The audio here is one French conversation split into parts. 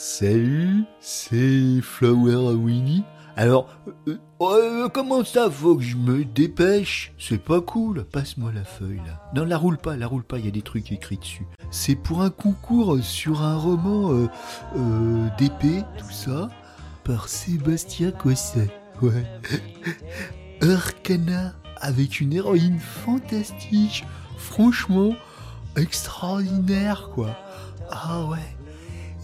Salut, c'est Flower Winnie. Alors, euh, euh, comment ça faut que je me dépêche? C'est pas cool, passe-moi la feuille là. Non, la roule pas, la roule pas, il y a des trucs écrits dessus. C'est pour un concours sur un roman euh, euh, d'épée, tout ça, par Sébastien Cosset. Ouais. Arcana, avec une héroïne fantastique, franchement, extraordinaire quoi. Ah ouais.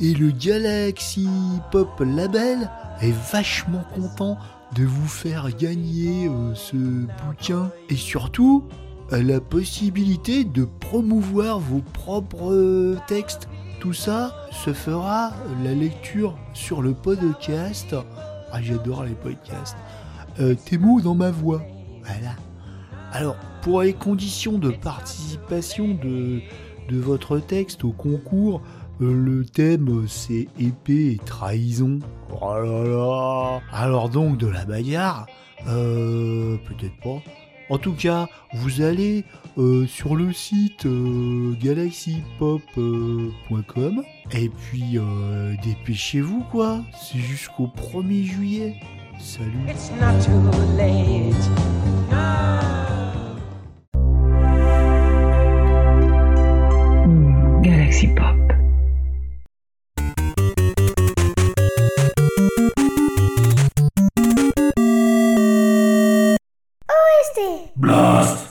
Et le Galaxy Pop Label est vachement content de vous faire gagner euh, ce bouquin. Et surtout, la possibilité de promouvoir vos propres textes. Tout ça se fera la lecture sur le podcast. Ah, j'adore les podcasts. Euh, tes mots dans ma voix. Voilà. Alors, pour les conditions de participation de, de votre texte au concours, le thème c'est épée et trahison. Oh là là Alors donc de la bagarre Euh, peut-être pas. En tout cas, vous allez euh, sur le site euh, galaxypop.com et puis euh, dépêchez-vous quoi. C'est jusqu'au 1er juillet. Salut. It's not too late. Galaxy Pop. Blast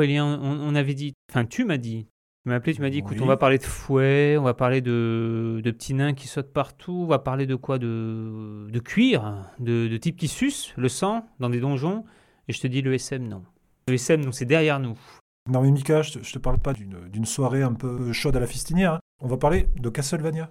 Aurélien, on, on avait dit, enfin tu m'as dit, tu m'as appelé, tu m'as dit, écoute, on va parler de fouet, on va parler de, de petits nains qui sautent partout, on va parler de quoi de, de cuir, de, de types qui sucent le sang dans des donjons, et je te dis le SM, non. Le SM, non, c'est derrière nous. Non mais Mika, je te, je te parle pas d'une d'une soirée un peu chaude à la fistinière. hein. On va parler de Castlevania.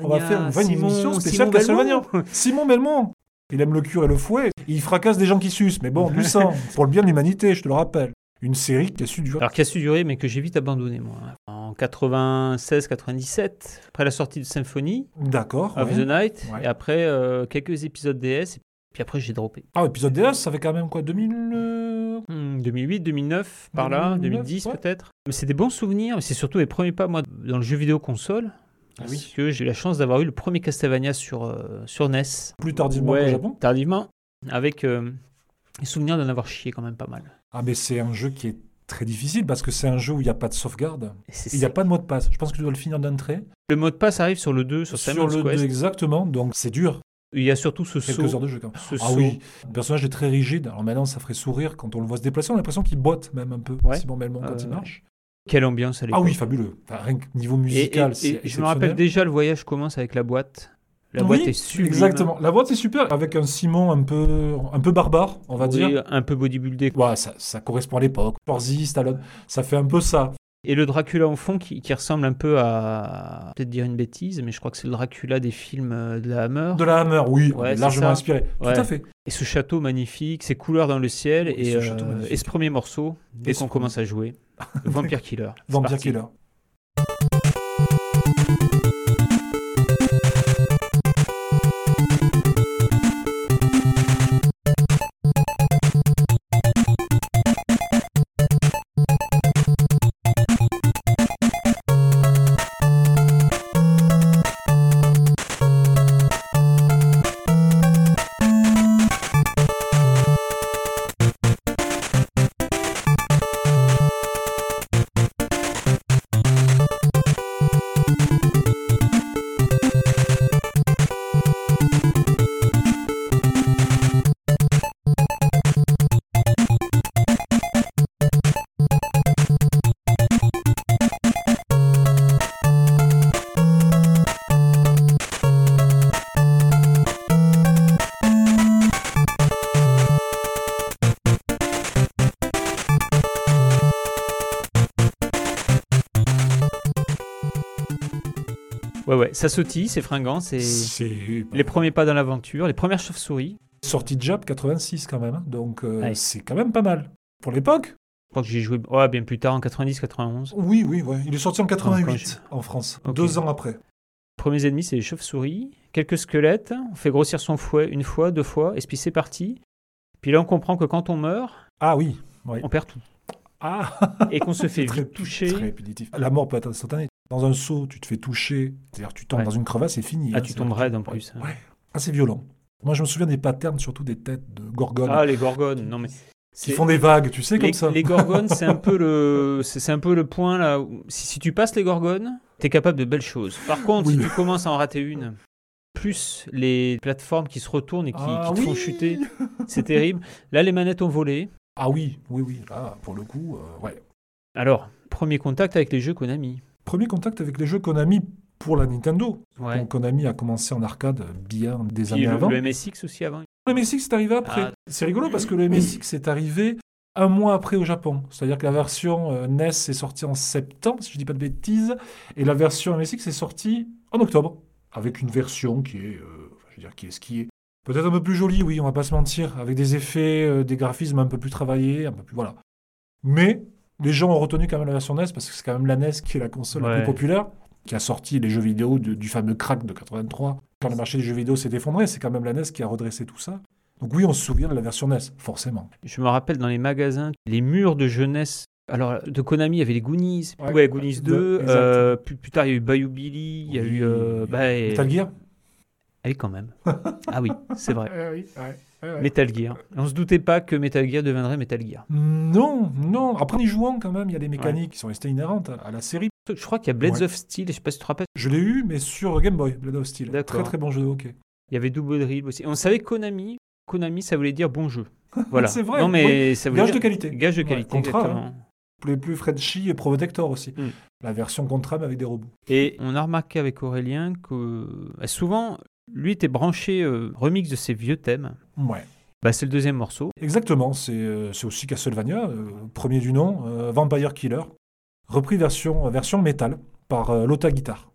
On va faire on va une Simon- émission spéciale Simon Castlevania. Belmont. Simon Belmont. Il aime le cure et le fouet. Il fracasse des gens qui sucent. Mais bon, du sang. Pour le bien de l'humanité, je te le rappelle. Une série qui a su durer. Alors qui a su durer, mais que j'ai vite abandonné, moi. En 96-97, après la sortie de Symphony, D'accord. of ouais. the Night, Ouais. et après euh, quelques épisodes DS, et puis après j'ai droppé. Ah, épisode DS, ça fait quand même quoi 2000 euh, Hmm, 2008, 2009, par là, 2009, 2010 ouais. peut-être. Mais c'est des bons souvenirs, mais c'est surtout les premiers pas, moi, dans le jeu vidéo console. Ah Parce oui. que j'ai eu la chance d'avoir eu le premier Castlevania sur, euh, sur NES. Plus tardivement au Japon. Tardivement, avec euh, les souvenirs d'en avoir chié quand même pas mal. Ah, mais c'est un jeu qui est très difficile parce que c'est un jeu où il n'y a pas de sauvegarde. Il n'y a pas de mot de passe. Je pense que tu dois le finir d'un trait. Le mot de passe arrive sur le 2, sur, Sur Simon's le Quest. 2, exactement. Donc c'est dur. Il y a surtout ce Quelques saut. heures de jeu quand même. ce Ah saut. oui, le personnage est très rigide. Alors maintenant, ça ferait sourire quand on le voit se déplacer. On a l'impression qu'il botte même un peu. Ouais. Simon Belmont quand Euh, il marche. Quelle ambiance à l'époque. Ah oui, fabuleux. Enfin, rien que niveau Et- et- musical, et je me rappelle déjà, le voyage commence avec la boîte. La Oui, boîte est sublime. Exactement. La boîte est super avec un Simon un peu, un peu barbare, on va Oui, dire. un peu bodybuildé. Ouais, ça, ça correspond à l'époque. Schwarzy, Stallone, ça fait un peu ça. Et le Dracula au fond qui, qui ressemble un peu à. Peut-être dire une bêtise, mais je crois que c'est le Dracula des films euh, de la Hammer. De la Hammer, oui, Ouais, largement ça. inspiré. Ouais. Tout à fait. Et ce château magnifique, ces couleurs dans le ciel, Oui, et, ce euh, et ce premier morceau, dès qu'on commence à jouer. Vampire Killer. Vampire parti. Killer. Ouais, ça sautille, c'est fringant, c'est les premiers pas dans l'aventure, les premières chauves-souris. sorti de Jap 86 quand même. hein. Donc euh, Ouais. c'est quand même pas mal. Pour l'époque Je crois que j'ai joué ouais, bien plus tard, en 90-91. Oui, oui, ouais. Il est sorti en quand 88 en France, deux ans après. Premiers ennemis, c'est les chauves-souris, quelques squelettes, on fait grossir son fouet une fois, deux fois, et puis c'est parti. Puis là, on comprend que quand on meurt, Ah oui, oui. on perd tout. Ah Et qu'on se fait Très- vite toucher. Très. La mort peut être instantanée. Dans un saut, tu te fais toucher, c'est-à-dire tu tombes Ouais. dans une crevasse, c'est fini. Ah, hein. tu tombes raide en plus. Ouais. Ah, c'est violent. Moi, je me souviens des patterns, surtout des têtes de gorgones Ah, les gorgones. Non, mais. c'est- font des vagues, tu sais, comme les, ça. les gorgones, c'est un peu le, c'est un peu le point là. où- si, si tu passes les gorgones, t'es capable de belles choses. Par contre, Oui. si tu commences à en rater une, plus les plateformes qui se retournent et qui, Ah qui te font chuter, c'est terrible. Là, les manettes ont volé. Ah oui, oui, oui. Là, pour le coup, euh, ouais. Alors, premier contact avec les jeux Konami. Premier contact avec les jeux Konami pour la Nintendo. Ouais. Donc, Konami a commencé en arcade bien des Puis années le, avant. le MSX aussi avant. Le MSX est arrivé après. Ah. C'est rigolo parce que le MSX est arrivé un mois après au Japon. C'est-à-dire que la version euh, NES est sortie en septembre, si je dis pas de bêtises, et la version MSX est sortie en octobre, avec une version qui est, euh, je veux dire, qui est ce qui est. Peut-être un peu plus jolie, oui, on va pas se mentir, avec des effets, euh, des graphismes un peu plus travaillés, un peu plus voilà. Mais les gens ont retenu quand même la version NES parce que c'est quand même la NES qui est la console la plus populaire, qui a sorti les jeux vidéo de- du fameux crack de 83. Quand le marché des jeux vidéo s'est effondré, c'est quand même la NES qui a redressé tout ça. Donc oui, on se souvient de la version NES, forcément. Je me rappelle dans les magasins, les murs de jeunesse. Alors, de Konami, il y avait les Goonies. Ouais. Ouais, Goonies 2. Exact. euh, plus, plus tard, il y a eu Bayou Billy. Il y a eu. euh, bah, et- Metal Gear? Ah oui, quand même. ah oui, c'est vrai. oui, ouais, Metal Gear. On se doutait pas que Metal Gear deviendrait Metal Gear. Non, non. Après, en y jouant quand même, il y a des mécaniques qui sont restées inhérentes à- la série. Je crois qu'il y a Blades of Steel, je sais pas si tu te rappelles. Je l'ai eu, mais sur Game Boy, Blade of Steel. Très très bon jeu de hockey. Il y avait Double Drill aussi. On savait Konami. Konami, ça voulait dire bon jeu. Voilà. C'est vrai, Non, mais ça voulait Gage dire... de qualité. Gage de qualité, contrat, exactement. Les plus Frenchy et Protector aussi. Mm. La version Contra mais avec des robots. Et on a remarqué avec Aurélien que euh, souvent, lui était branché euh, remix de ses vieux thèmes. Ouais. Bah, c'est le deuxième morceau. Exactement, c'est euh, aussi Castlevania, euh, premier du nom, Vampire Killer, repris version, version métal par Lota Guitar.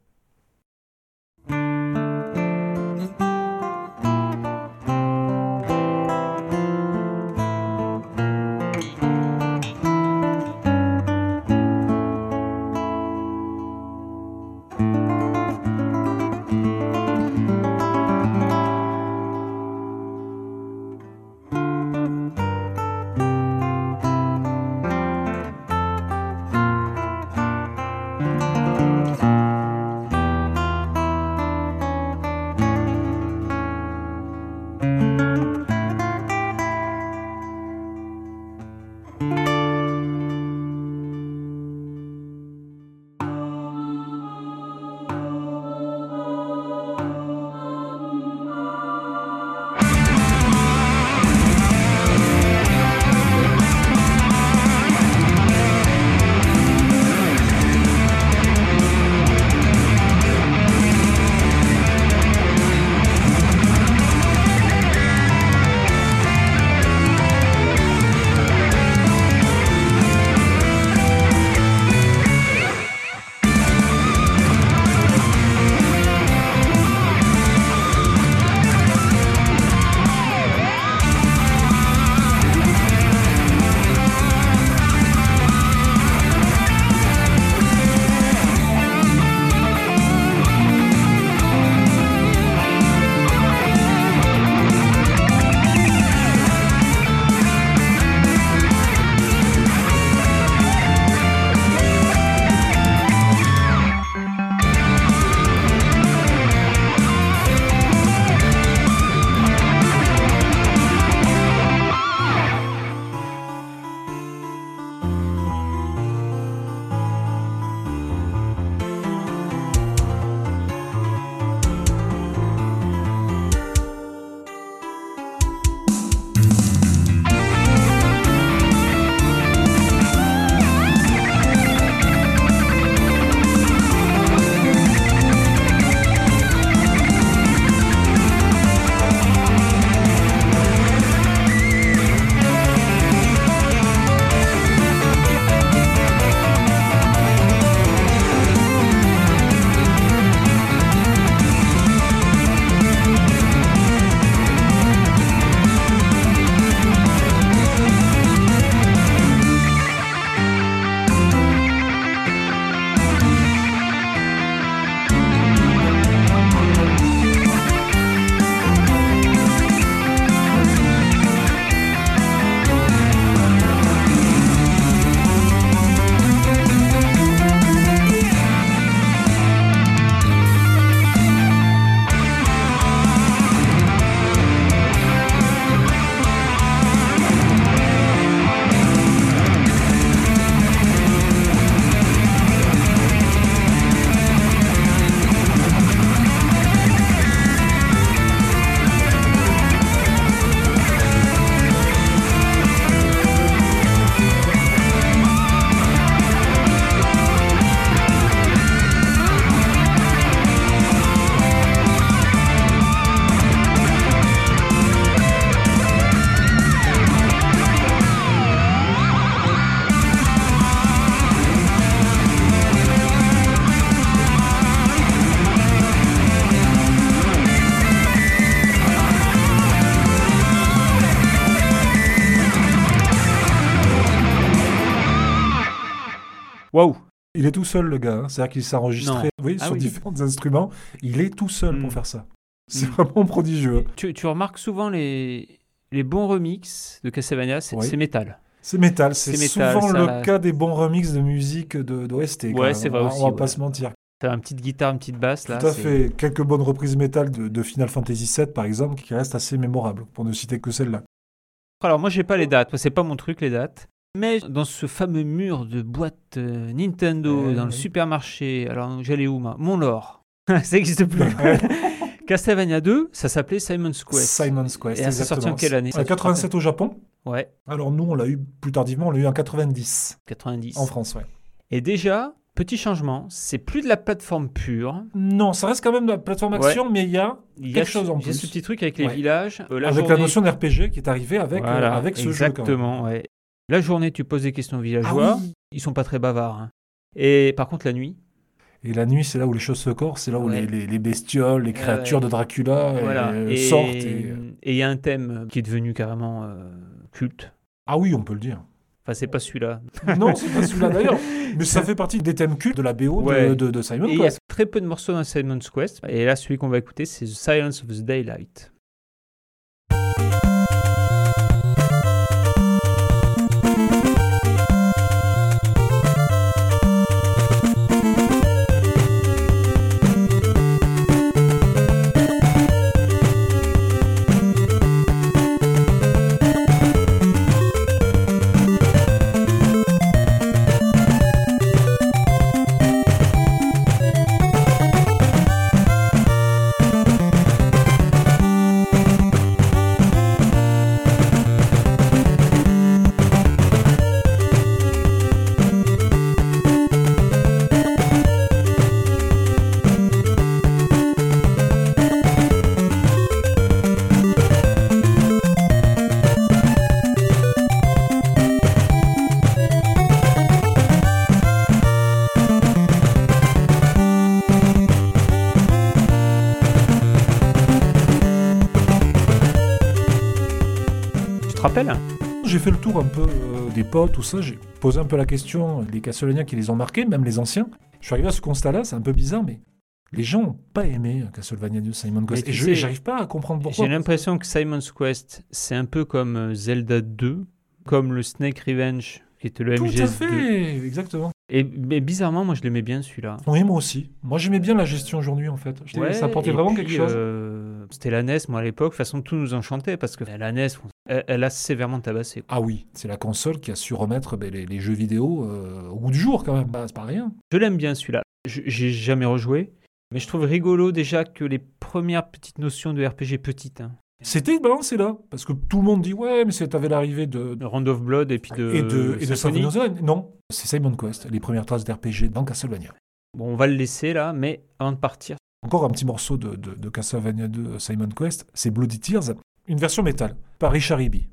Il est tout seul, le gars. hein. C'est-à-dire qu'il s'est enregistré oui, Ah sur oui. différents instruments. Il est tout seul Mm. pour faire ça. C'est Mm. vraiment prodigieux. tu, tu remarques souvent les, les bons remixes de Castlevania, c'est Oui. métal. C'est métal. C'est souvent ça- le cas des bons remixes de musique de d'OST. quand Ouais, c'est vrai On aussi, On va ouais. pas se mentir. T'as une petite guitare, une petite basse là. Tout à fait. Quelques bonnes reprises métal de, de Final Fantasy VII, par exemple, qui restent assez mémorables, pour ne citer que celle-là. Alors moi j'ai pas les dates, c'est pas mon truc les dates. Mais dans ce fameux mur de boîte euh, Nintendo, Eh dans le supermarché, alors j'allais où moi? Mon Lore. ça n'existe plus. Castlevania 2, ça s'appelait Simon's Quest. Simon's Quest. Et elle s'est sortie en exactement. quelle année, ça, En te 87 au Japon. Ouais, Alors nous, on l'a eu plus tardivement, on l'a eu en 90 90. en France, ouais. Et déjà, petit changement, c'est plus de la plateforme pure. Non, ça reste quand même de la plateforme action, mais il y a Il y a, Quelque chose en il y a ce plus. petit truc avec les Ouais. villages. euh, la avec la notion d'RPG qui est arrivée avec, euh, avec ce jeu. quand même. Exactement, ouais. La journée, tu poses des questions aux Ah villageois. oui. Ils sont pas très bavards. hein. Et par contre, la nuit, Et la nuit, c'est là où les choses se corsent, c'est là où Ouais. les, les- les bestioles, les créatures de Dracula euh, voilà. Et sortent. et et- il y a un thème qui est devenu carrément euh, culte. Ah oui, on peut le dire. Enfin, c'est pas celui-là. non, c'est pas celui-là d'ailleurs. Mais ça fait partie des thèmes cultes de la BO de- Ouais. de, de Simon Et il y a Quest. très peu de morceaux dans Simon's Quest. Et là, celui qu'on va écouter, c'est The Silence of the Daylight. Fait le tour un peu euh, des potes, tout ça. J'ai posé un peu la question, les Castlevania qui les ont marqués, même les anciens. Je suis arrivé à ce constat-là, c'est un peu bizarre, mais les gens n'ont pas aimé euh, Castlevania de Simon Quest. Et je pas à comprendre pourquoi. J'ai l'impression que Simon's Quest, c'est un peu comme euh, Zelda 2, comme le Snake Revenge, qui était le Tout à MGS2. fait, exactement. Et mais bizarrement, moi, je l'aimais bien celui-là. Oui, moi aussi. Moi, j'aimais bien la gestion aujourd'hui, en fait. Je que ça apportait vraiment puis, quelque chose. euh, C'était la NES, moi, à l'époque. De toute façon, tout nous enchantait parce que la NES, elle, elle a sévèrement tabassé. quoi. Ah oui, c'est la console qui a su remettre ben, les, les jeux vidéo euh, au goût du jour, quand même. Bah, c'est pas rien. Je l'aime bien, celui-là. J'ai jamais rejoué. Mais je trouve rigolo déjà que les premières petites notions de RPG petites, hein, C'était balancé là, parce que tout le monde dit ouais, mais c'est avec l'arrivée de, Round of Blood et puis de, et de, et de. Non, c'est Simon Quest, les premières traces d'RPG dans Castlevania. Bon, on va le laisser là, mais avant de partir, Encore un petit morceau de, de, Castlevania 2 Simon Quest, c'est Bloody Tears, une version métal, par Richard Ibi.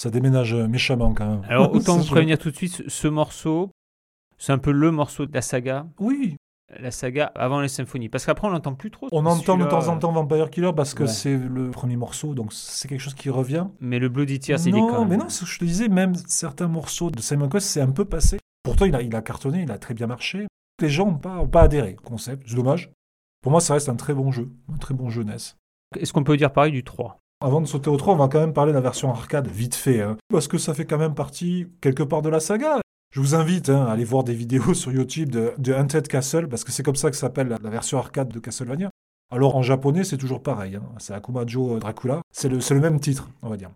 Ça déménage méchamment quand même. Alors, autant vous prévenir tout de suite, ce- ce morceau, c'est un peu le morceau de la saga. Oui, La saga avant les symphonies. Parce qu'après, on l'entend plus trop. on entend de temps en temps Vampire Killer parce que Ouais. c'est le premier morceau, donc c'est quelque chose qui revient. Mais le Bloody Tears, il est non, quand même. mais non, ce que je te disais, même certains morceaux de Simon Quest, c'est un peu passé. Pourtant, il a, il a cartonné, il a très bien marché. Les gens n'ont pas, ont pas adhéré au concept, c'est dommage. Pour moi, ça reste un très bon jeu, un très bon jeu NES. Est-ce qu'on peut dire pareil du 3 Avant de sauter au 3, on va quand même parler de la version arcade, vite fait, hein, parce que ça fait quand même partie quelque part de la saga. Je vous invite hein, à aller voir des vidéos sur YouTube de, de Haunted Castle, parce que c'est comme ça que s'appelle la, la version arcade de Castlevania. Alors en japonais, c'est toujours pareil, hein, c'est Akumajo Dracula, c'est le, même titre, on va dire.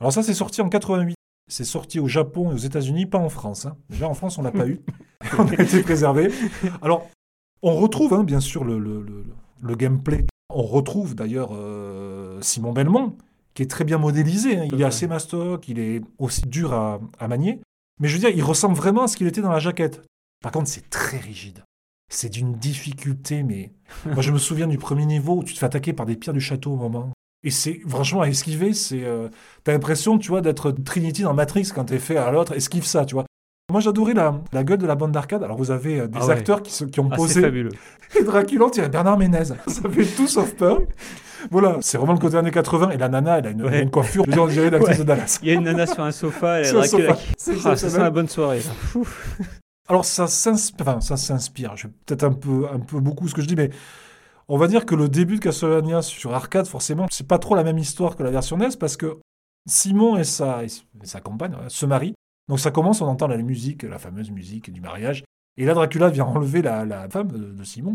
Alors ça, c'est sorti en 88. C'est sorti au Japon et aux États-Unis, pas en France. hein. Déjà en France, on l'a pas eu. on a été préservé. Alors, on retrouve bien sûr le, le- le- le gameplay. On retrouve d'ailleurs euh, Simon Belmont, qui est très bien modélisé. hein. Il est assez mastoc, il est aussi dur à, à manier. Mais je veux dire, il ressemble vraiment à ce qu'il était dans la jaquette. Par contre, c'est très rigide. C'est d'une difficulté, mais. Moi, je me souviens du premier niveau où tu te fais attaquer par des pierres du château au moment. Et c'est franchement à esquiver, c'est. euh, T'as l'impression, tu vois, d'être Trinity dans Matrix quand t'es fait à l'autre, esquive ça, tu vois. Moi, j'adorais la, la gueule de la bande d'arcade. Alors, vous avez euh, des Ah ouais. acteurs qui, se- qui ont Ah, c'est posé fabuleux. et Dracula, dirait Bernard Ménez. Ça fait tout sauf peur. Voilà, c'est vraiment le côté années 80. Et la nana, elle a une, Ouais. coiffure, je l'actrice Ouais. de Dallas. Il y a une nana sur un sofa, elle a C'est Ah, ça sent la bonne soirée. Alors, ça s'inspire, enfin, ça s'inspire. Je vais peut-être un peu, un peu beaucoup ce que je dis, mais on va dire que le début de Castlevania sur arcade, forcément, c'est pas trop la même histoire que la version NES parce que Simon et sa, et sa compagne se marient. Donc, ça commence, on entend la musique, la fameuse musique du mariage. Et là, Dracula vient enlever la, la femme de, de Simon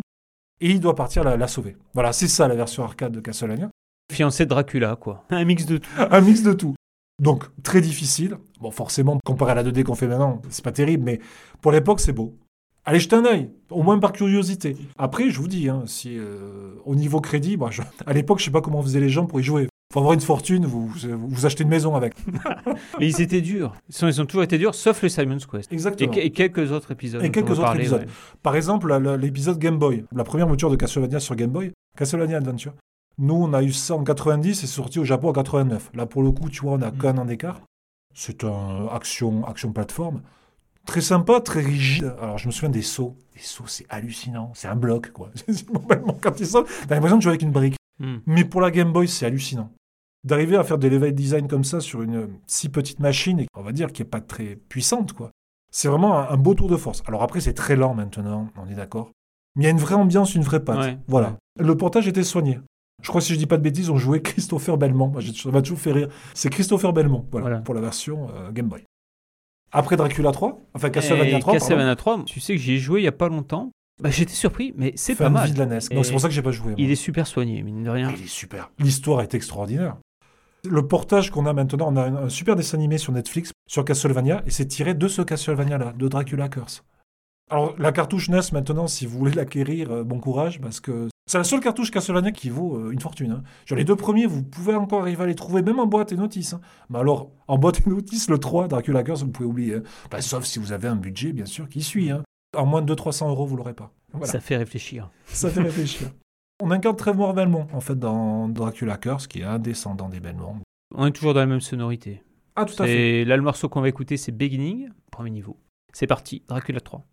et il doit partir la, la sauver. Voilà, c'est ça la version arcade de Castlevania. Fiancé de Dracula, quoi. Un mix de tout. un mix de tout. Donc, très difficile. Bon, forcément, comparé à la 2D qu'on fait maintenant, c'est pas terrible, mais pour l'époque, c'est beau. Allez jeter un œil, au moins par curiosité. Après, je vous dis, hein, si euh, au niveau crédit, moi, je- à l'époque, je sais pas comment faisaient les gens pour y jouer. Faut avoir une fortune, vous, achetez une maison avec. Mais ils étaient durs. Ils, sont- ils ont toujours été durs, sauf le Simon's Quest. Exactement. et quelques autres épisodes. Et quelques autres parler, épisodes. ouais. Par exemple, l'épisode Game Boy, la première mouture de Castlevania sur Game Boy, Castlevania Adventure. Nous, on a eu ça en 90 et c'est sorti au Japon en 89. Là, pour le coup, tu vois, on a Mm. qu'un an d'écart. C'est un action, action plateforme. Très sympa, très rigide. Alors, je me souviens des sauts. Les sauts, c'est hallucinant. C'est un bloc, quoi. Quand ils sautent, t'as l'impression de jouer avec une brique. Hmm. Mais pour la Game Boy, c'est hallucinant. D'arriver à faire des level design comme ça sur une si petite machine, et on va dire qui n'est pas très puissante, quoi. C'est vraiment un, un beau tour de force. Alors après, c'est très lent maintenant, on est d'accord. Mais il y a une vraie ambiance, une vraie patte. Ouais. Voilà. Le portage était soigné. Je crois, si je dis pas de bêtises, on jouait Christopher Belmont. Ça m'a toujours fait rire. C'est Christopher Belmont, voilà, Voilà. pour la version euh, Game Boy. Après Dracula 3, enfin Castlevania Et 3, pardon, Castlevania 3, tu sais que j'y ai joué il y a pas longtemps. Bah, J'étais surpris, mais c'est pas mal. de la NES. Et Donc c'est pour ça que j'ai pas joué. moi. Il est super soigné, mine de rien. Il est super. L'histoire est extraordinaire. Le portage qu'on a maintenant, on a un, super dessin animé sur Netflix sur Castlevania et c'est tiré de ce Castlevania-là, de Dracula Curse. Alors la cartouche NES maintenant, si vous voulez l'acquérir, euh, bon courage parce que c'est la seule cartouche Castlevania qui vaut euh, une fortune. hein. Sur les deux premiers, vous pouvez encore arriver à les trouver, même en boîte et notice. hein. Mais alors, en boîte et notice, le 3, Dracula Curse, vous pouvez oublier. hein. Bah, sauf si vous avez un budget, bien sûr, qui suit. En moins de 200-300 euros, vous l'aurez pas. Voilà. Ça fait réfléchir. Ça fait réfléchir. On incarne Trevor Belmont, en fait, dans Dracula Curse, qui est un descendant des Belmont. On est toujours dans la même sonorité. Ah, tout à fait. Et là, le morceau qu'on va écouter, c'est Beginning, premier niveau. C'est parti, Dracula 3.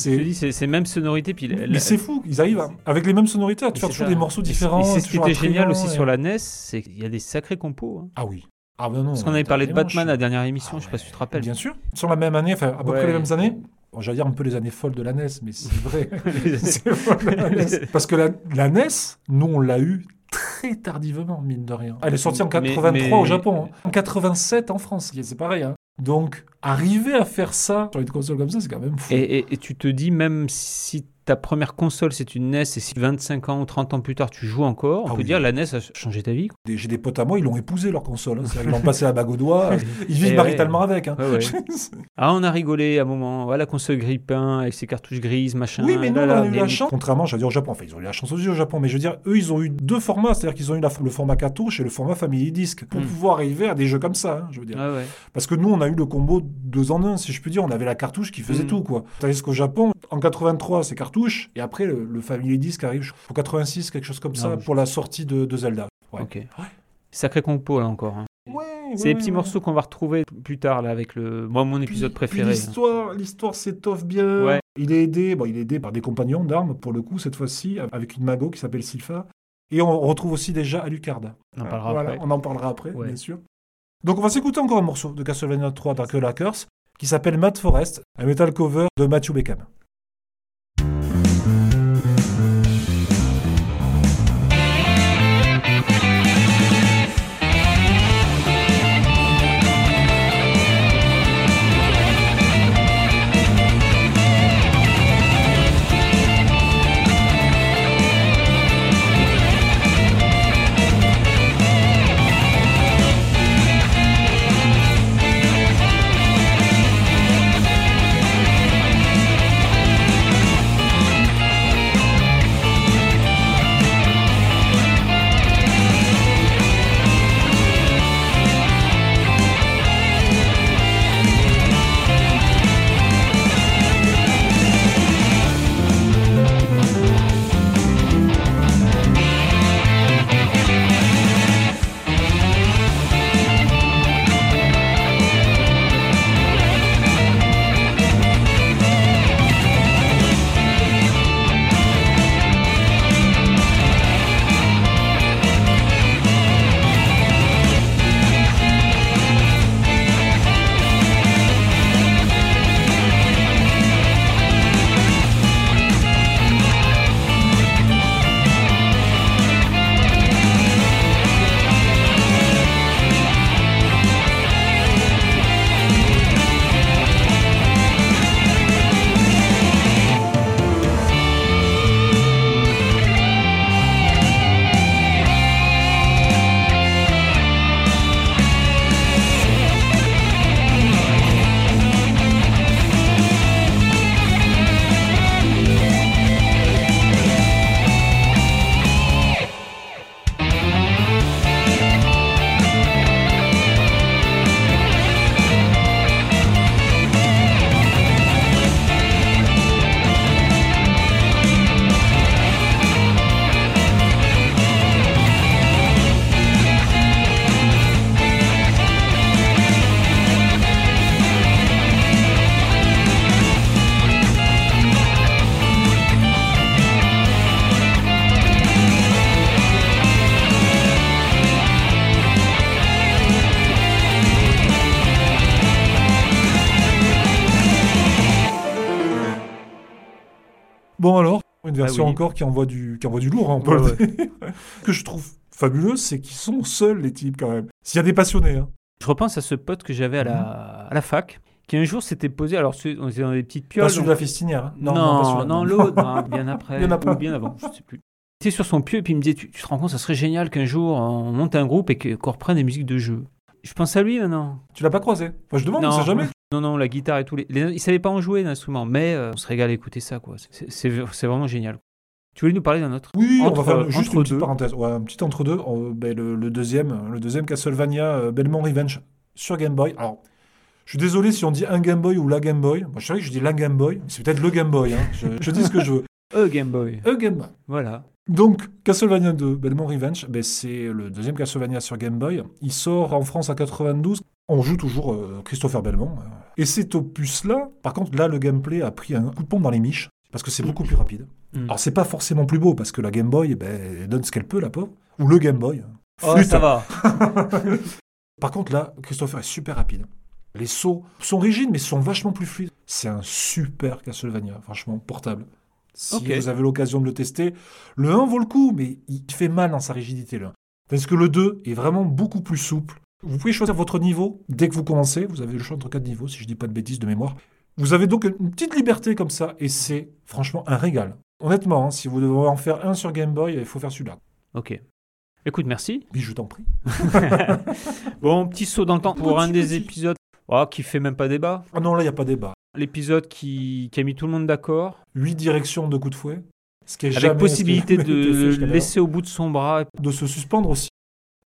C'est même sonorité. Puis la- mais c'est fou, ils arrivent à- avec les mêmes sonorités à te faire toujours ça. des morceaux différents. C'est ce qui était génial aussi et- sur la NES, c'est qu'il y a des sacrés compos. hein. Ah oui. Ah ben non. Parce qu'on avait parlé de Batman la dernière émission, Ah je sais pas si tu te rappelles. Bien sûr. Sur la même année, enfin à peu près les mêmes années. Bon, J'allais dire un peu les années folles de la NES, mais c'est vrai. La NES. Parce que la, la NES, nous, on l'a eu très tardivement, mine de rien. Elle est sortie en Mais- 83 mais- au Japon, hein. en 87 en France, c'est pareil. hein. Donc, arriver à faire ça sur une console comme ça, c'est quand même fou. Et, tu te dis, même si ta première console c'est une NES et si 25 ans ou 30 ans plus tard tu joues encore, on Ah peut oui. dire la NES a changé ta vie. quoi. J'ai des potes à moi, ils l'ont épousé leur console. hein. Qu'ils l'ont passé la bague au doigt. Ils Eh vivent ouais. maritalement avec. hein. Ouais, ouais. Ah, on a rigolé à un moment. Voilà, console grille-pain avec ses cartouches grises, machin. Oui, mais nous, là, on a eu la chance. Contrairement, j'allais dire au Japon. Enfin, ils ont eu la chance aussi au Japon. Mais je veux dire, eux, ils ont eu deux formats. C'est-à-dire qu'ils ont eu la- le format cartouche et le format Family Disc pour Mm. pouvoir arriver à des jeux comme ça. hein, je veux dire. Ouais. Parce que nous, on a eu le combo deux en un, si je puis dire. On avait la cartouche qui faisait Mm. tout, quoi. Tandis qu'au Japon, en 83, c'est cartouche. Et après, le, le Family Disc arrive en 86, quelque chose comme ça, Ah oui. pour la sortie de, de Zelda. Ouais. Ok. Sacré compo là encore. hein. Ouais, C'est ouais, les petits ouais. morceaux qu'on va retrouver plus tard là avec le moi mon épisode Puis- préféré. hein. L'histoire, l'histoire s'étoffe bien. Ouais. Il est aidé, bon, il est aidé par des compagnons d'armes pour le coup cette fois-ci, avec une mago qui s'appelle Sylpha. Et on retrouve aussi déjà Alucard. On en parlera Voilà, après. On en parlera après, Ouais. bien sûr. Donc on va s'écouter encore un morceau de Castlevania 3 Dracula Curse qui s'appelle Mad Forest, un metal cover de Matthew Beckham. Version Ah oui. encore qui envoie du, qui envoie du lourd, hein, on peut Ouais, le dire. Ce que je trouve fabuleux, c'est qu'ils sont seuls, les types, quand même. S'il y a des passionnés, hein. Je repense à ce pote que j'avais à la, à la fac qui un jour s'était posé. Alors on était dans des petites pioles. Pas donc- la festinière. hein. Non, non, celui-là, l'autre, bien après, Bien après. ou bien avant, je sais plus. Il était sur son pieu et puis il me disait tu, tu te rends compte, ça serait génial qu'un jour on monte un groupe et qu'on reprenne des musiques de jeu. Je pense à lui maintenant. Tu l'as pas croisé je demande, on sait jamais. Non, non, la guitare et tout. Les, il savait pas en jouer d'instrument, mais euh, on se régale à écouter ça, quoi. C'est- vraiment génial. Tu voulais nous parler d'un autre? Oui, Entre- on va faire juste une petite deux. parenthèse. Ouais, un petit entre-deux. Euh, ben, le, le deuxième, le deuxième Castlevania euh, Belmont Revenge sur Game Boy. Alors, je suis désolé si on dit un Game Boy ou la Game Boy. Moi, je sais que je dis la Game Boy, c'est peut-être le Game Boy. hein. Je, je dis ce que je veux. Euh, Game Boy. Un Game Boy. Voilà. Donc, Castlevania 2, Belmont Revenge, ben, c'est le deuxième Castlevania sur Game Boy. Il sort en France en 92. On joue toujours euh, Christopher Belmont. euh. Et cet opus-là, par contre, là, le gameplay a pris un coup de pompe dans les miches, parce que c'est beaucoup plus rapide. Mm. Alors, c'est pas forcément plus beau, parce que la Game Boy, ben, elle donne ce qu'elle peut, la pauvre. Ou le Game Boy. Oh, Flûte. ça va. Par contre, là, Christopher est super rapide. Les sauts sont rigides, mais sont vachement plus fluides. C'est un super Castlevania, franchement, portable. Si vous avez l'occasion de le tester, le 1 vaut le coup, mais il fait mal dans sa rigidité, le 1. Tandis que le 2 est vraiment beaucoup plus souple. Vous pouvez choisir votre niveau dès que vous commencez. Vous avez le choix entre quatre niveaux, si je dis pas de bêtises de mémoire. Vous avez donc une petite liberté comme ça, et c'est franchement un régal. Honnêtement, hein, si vous devez en faire un sur Game Boy, il faut faire celui-là. Ok. Écoute, merci. Oui, je t'en prie. Bon, petit saut dans le temps pour un des épisodes oh, qui fait même pas débat. Ah non, là, il n'y a pas débat. L'épisode qui, qui a mis tout le monde d'accord, Huit directions de coups de fouet. Ce qui est avec possibilité de laisser au bout de son bras. de se suspendre aussi.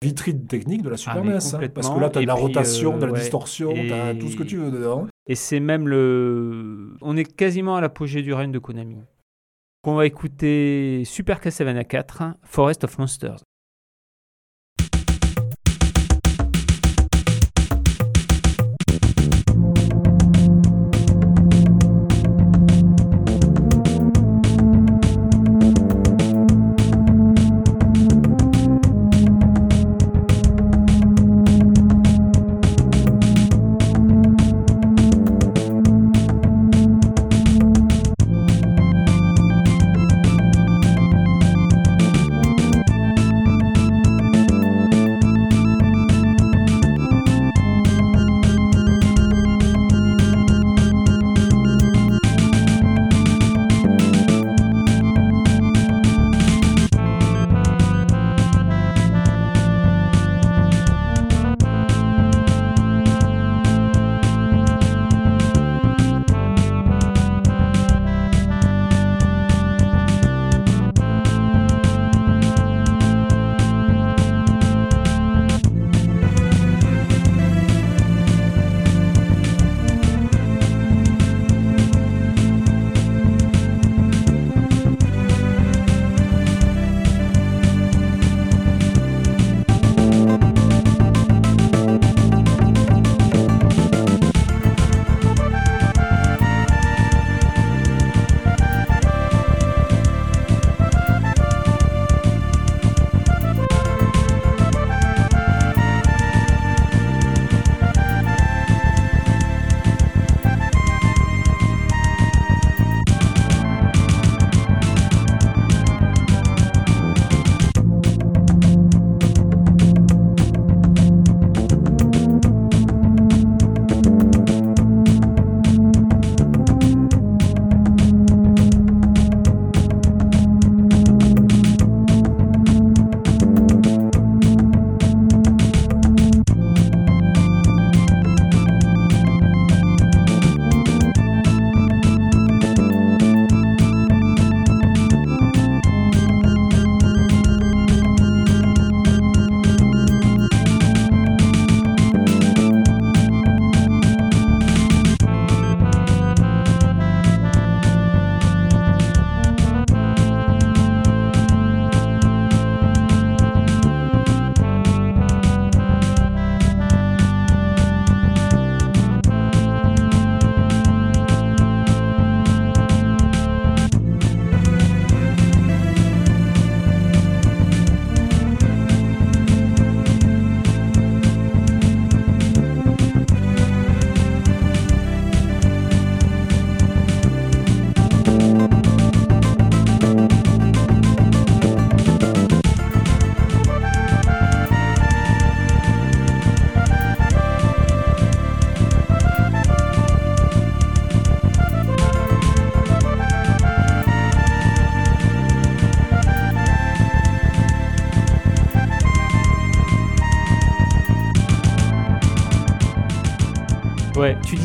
Vitrine technique de la Super Ah, NES. hein, parce que là, tu as de la puis, rotation, euh, de la ouais. distorsion, tu as tout ce que tu veux dedans. Et c'est même le. On est quasiment à l'apogée du règne de Konami. On va écouter Super Castlevania 4, Forest of Monsters.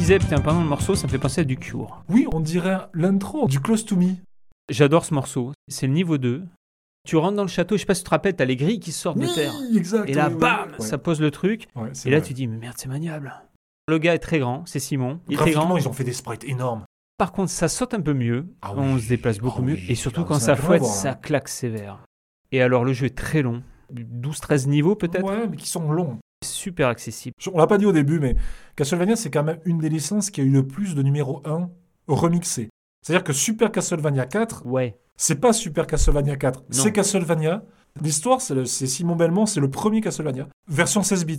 Disais, putain, pendant le morceau, ça me fait penser à du Cure. Oui, on dirait l'intro du Close to Me. J'adore ce morceau. C'est le niveau 2. Tu rentres dans le château, je sais pas si tu te rappelles, t'as les grilles qui sortent de terre. exact. Et là, oui, oui. bam, Ouais. ça pose le truc. Ouais, Et là, vrai. tu dis, mais merde, c'est maniable. Le gars est très grand, c'est Simon. Il est très grand. ils ont fait des sprites énormes. Par contre, ça saute un peu mieux. Ah On oui. se déplace beaucoup Ah mieux. oui. Et surtout, Ah, quand ça fouette, ça claque sévère. Et alors, le jeu est très long. 12-13 niveaux peut-être? Ouais, mais qui sont longs. Super accessible. On l'a pas dit au début, mais Castlevania, c'est quand même une des licences qui a eu le plus de numéro 1 remixés. C'est-à-dire que Super Castlevania 4, Ouais. c'est pas Super Castlevania 4, Non. c'est Castlevania. L'histoire, c'est Simon Belmont, c'est le premier Castlevania, version 16 bits.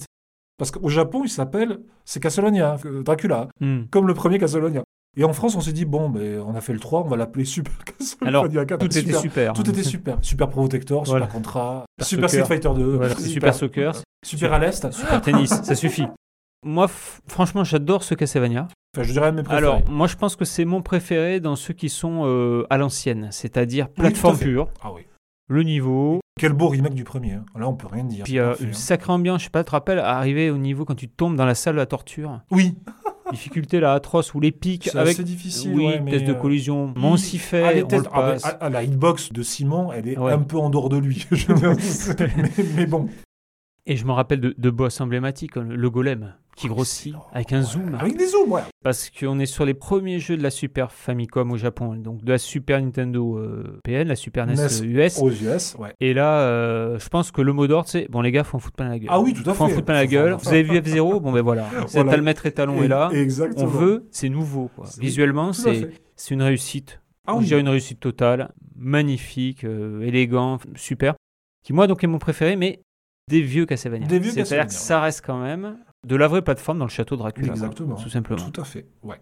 Parce qu'au Japon, il s'appelle, c'est Castlevania, euh, Dracula, Hmm. comme le premier Castlevania. Et en France, on s'est dit, bon, ben, on a fait le 3, on va l'appeler Super Alors, Castlevania 4. Tout était super. Tout était super. Super Protector, Super. Contra, Super Super Street. Fighter 2. Voilà, c'est Super Soccer, Super à l'Est. Super tennis, ça suffit. Moi, franchement, j'adore ce Castlevania. Enfin, je dirais mes préférés. Alors, moi, je pense que c'est mon préféré dans ceux qui sont euh, à l'ancienne, c'est-à-dire plateforme pure, Ah oui. le niveau, Quel beau remake du premier. hein. Là, on peut rien dire. puis euh, une hein. sacrée ambiance. Je sais pas, tu te rappelles, arriver au niveau quand tu tombes dans la salle de la torture, Oui, difficulté là atroce ou les pics c'est avec assez difficile. oui, ouais, mais, test de euh, collision, mais on s'y Ah, on le ah, mais, passe. ah, la hitbox de Simon, elle est Ouais. un peu en dehors de lui. Mais, mais bon. Et je me rappelle de, de boss emblématiques, comme le golem qui grossit Excellent. avec un zoom. Avec des zooms, ouais. Parce qu'on est sur les premiers jeux de la Super Famicom au Japon, donc de la Super Nintendo euh, PN, la Super NES, NES. euh, US. Aux US, ouais. Et là, euh, je pense que le mot d'ordre, c'est bon, les gars, faut en foutre plein la gueule. Ah oui, tout à Faut en fait. foutre plein la gueule. Vous avez vu F0 Bon, ben voilà. C'est Voilà. le maître étalon est là. Exactement. On veut, c'est nouveau. Quoi. Visuellement, c'est fait. une réussite. Ah oui. dirais une réussite totale, magnifique, euh, élégant, super. Qui, moi, donc, est mon préféré, mais des vieux Castlevania. Des vieux C'est-à-dire que ça reste quand même de la vraie plateforme dans le château de Dracula. Exactement. Tout simplement. Tout à fait, ouais.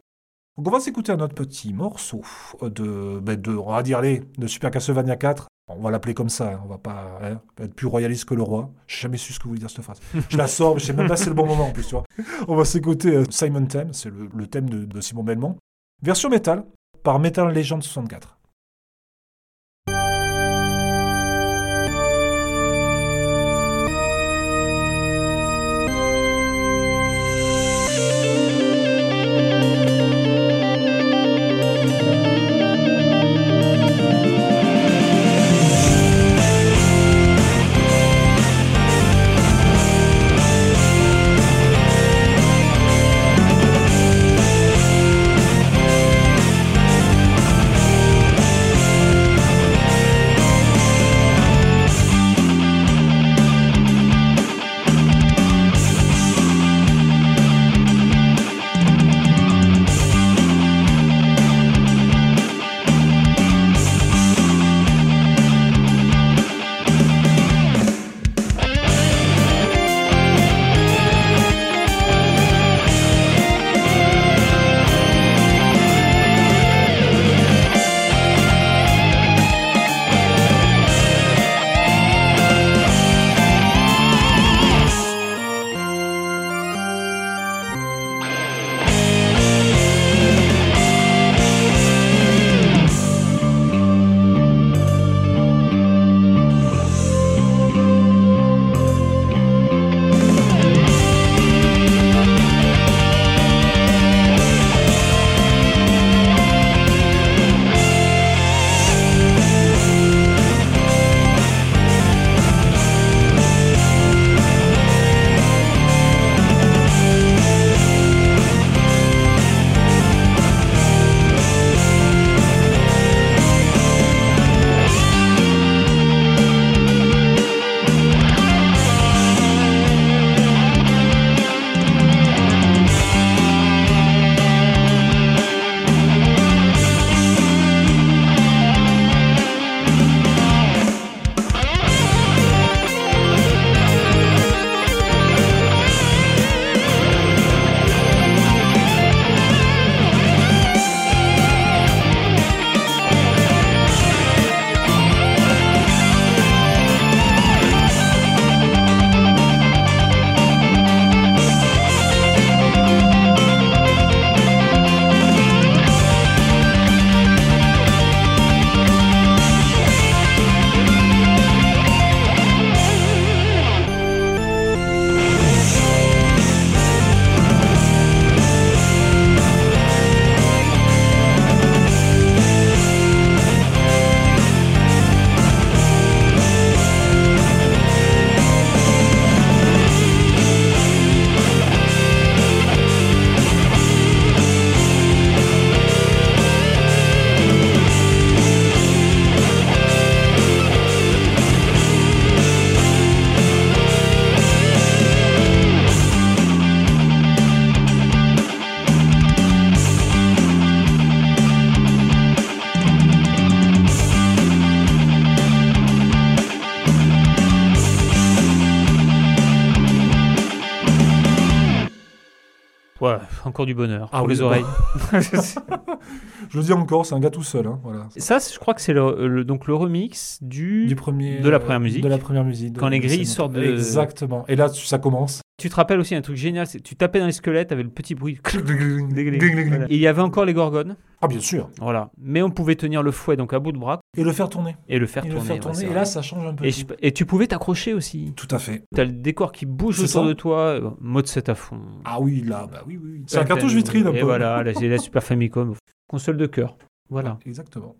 Donc on va s'écouter un autre petit morceau de, ben, de on va dire, allez, de Super Castlevania 4. On va l'appeler comme ça, hein, on va pas hein, être plus royaliste que le roi. J'ai jamais su ce que voulait dire cette phrase. Je la sors, mais je sais même pas si c'est le bon moment en plus, tu vois. On va s'écouter euh, Simon Theme, c'est le, le thème de, de Simon Belmont. Version métal, par Metal Legend 64. Du bonheur Ah pour oui, les oreilles. Je le dis encore, c'est un gars tout seul. hein, voilà. Ça, je crois que c'est le, le- donc le remix du. Du premier, De la première musique. De la première musique. Quand les grilles sortent de- Exactement. Et là, ça commence. Tu te rappelles aussi un truc génial, c'est tu tapais dans les squelettes avec le petit bruit. Voilà. Et il y avait encore les gorgones, Ah, bien sûr. voilà. Mais on pouvait tenir le fouet donc à bout de bras Et le faire tourner. et le faire Et le tourner. faire ouais, tourner. et là, ça change un peu. et, je- et tu pouvais t'accrocher aussi. Tout à fait. T'as le décor qui bouge autour ça. de toi, euh, mode 7 à fond. Ah oui, là, bah oui, oui. C'est un cartouche vitrine un Et peu. voilà, là, c'est la Super Famicom, console de cœur. Voilà, Exactement.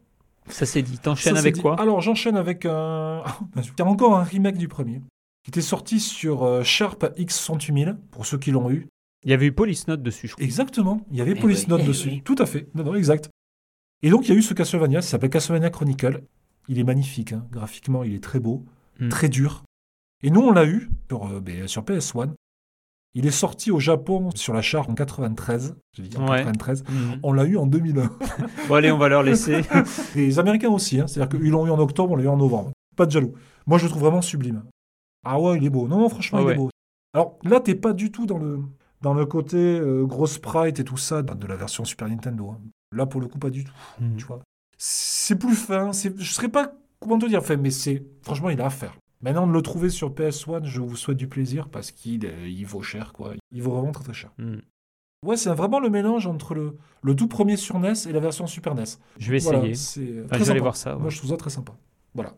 ça c'est dit. T'enchaînes avec dit. quoi? Alors, j'enchaîne avec un. Il y a encore un remake du premier. Qui était sorti sur euh, Sharp X68000, pour ceux qui l'ont eu. Il y avait eu Police Note dessus, je crois. Exactement. Il y avait Eh Police oui, Note eh dessus. oui. Tout à fait. Non, non, exact. Et donc, il y a eu ce Castlevania, ça s'appelle Castlevania Chronicle. Il est magnifique, hein. graphiquement, il est très beau, Mm. très dur. Et nous, on l'a eu sur, euh, ben, sur PS1. Il est sorti au Japon sur la charte en 93. Je dis en Ouais. 93. Mhm. On l'a eu en 2001. Bon, allez, on va leur laisser. Et les Américains aussi, hein. c'est-à-dire qu'ils l'ont eu en octobre, on l'a eu en novembre. Pas de jaloux. Moi, je le trouve vraiment sublime. Ah ouais, il est beau. Non, non, franchement, Ah il est beau. Alors là, t'es pas du tout dans le, dans le côté euh, gros sprite et tout ça de la version Super Nintendo. hein. Là, pour le coup, pas du tout. Mhm. Tu vois. C'est plus fin. Je serais pas comment te dire, enfin, mais c'est franchement, il a à faire. Maintenant, de le trouver sur PS1, je vous souhaite du plaisir parce qu'il euh, il vaut cher, quoi. Il vaut vraiment très très cher. Mhm. Ouais, c'est vraiment le mélange entre le, le tout premier sur NES et la version Super NES. Je vais Voilà, essayer. c'est euh, Enfin, très je vais aller voir ça. ouais. Moi, je trouve ça très sympa. Voilà.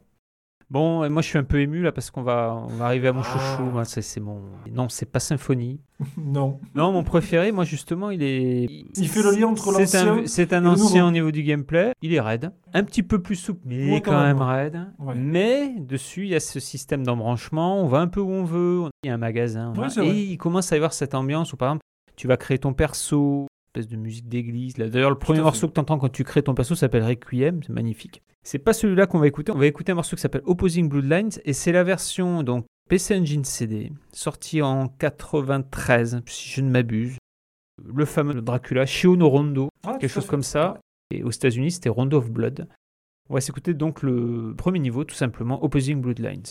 Bon, et moi je suis un peu ému là parce qu'on va, on va arriver à mon Ah. chouchou. C'est, mon. Non, c'est pas Symphonie. non. Non, mon préféré, moi justement, il est. Il fait le lien entre l'ancien c'est un ancien nouveau. au niveau du gameplay. Il est raide. Un petit peu plus souple, mais il est quand quand même, même raide. Ouais. Mais dessus, il y a ce système d'embranchement. On va un peu où on veut. Il y a un magasin. Ouais, et il commence à y avoir cette ambiance où, par exemple, tu vas créer ton perso, espèce de musique d'église. D'ailleurs, le premier morceau que tu entends quand tu crées ton perso s'appelle Requiem. C'est magnifique. C'est pas celui-là qu'on va écouter. On va écouter un morceau qui s'appelle Opposing Bloodlines. Et c'est la version donc PC Engine CD, sortie en 93, si je ne m'abuse. Le fameux Dracula, Shio no Rondo Ah, quelque chose fait. comme ça. Et aux États-Unis, c'était Rondo of Blood. On va s'écouter donc le premier niveau, tout simplement, Opposing Bloodlines.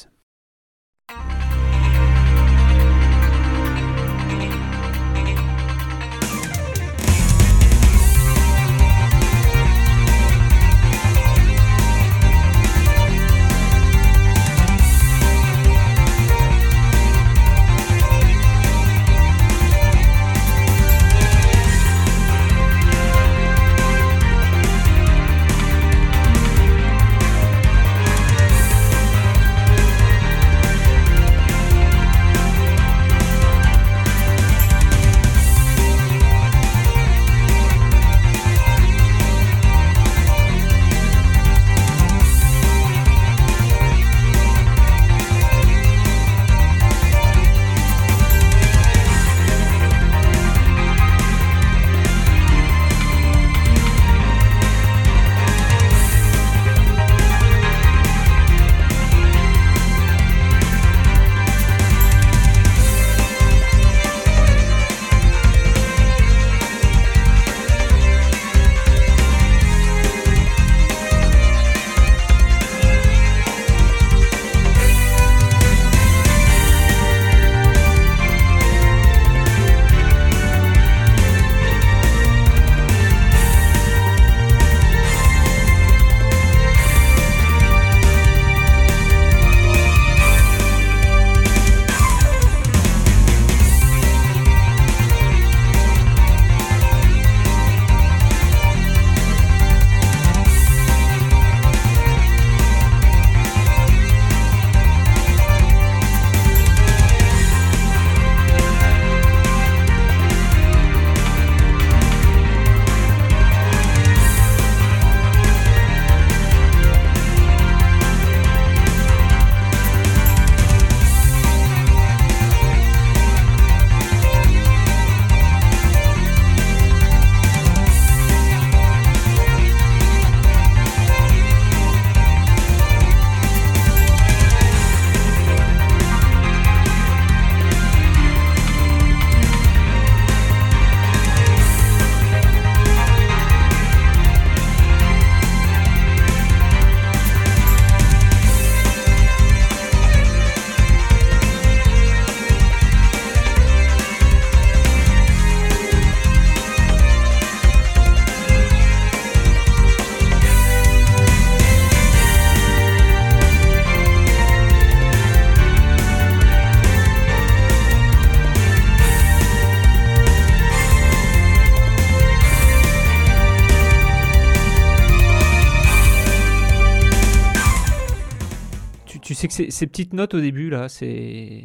Ces, ces petites notes au début, là, c'est.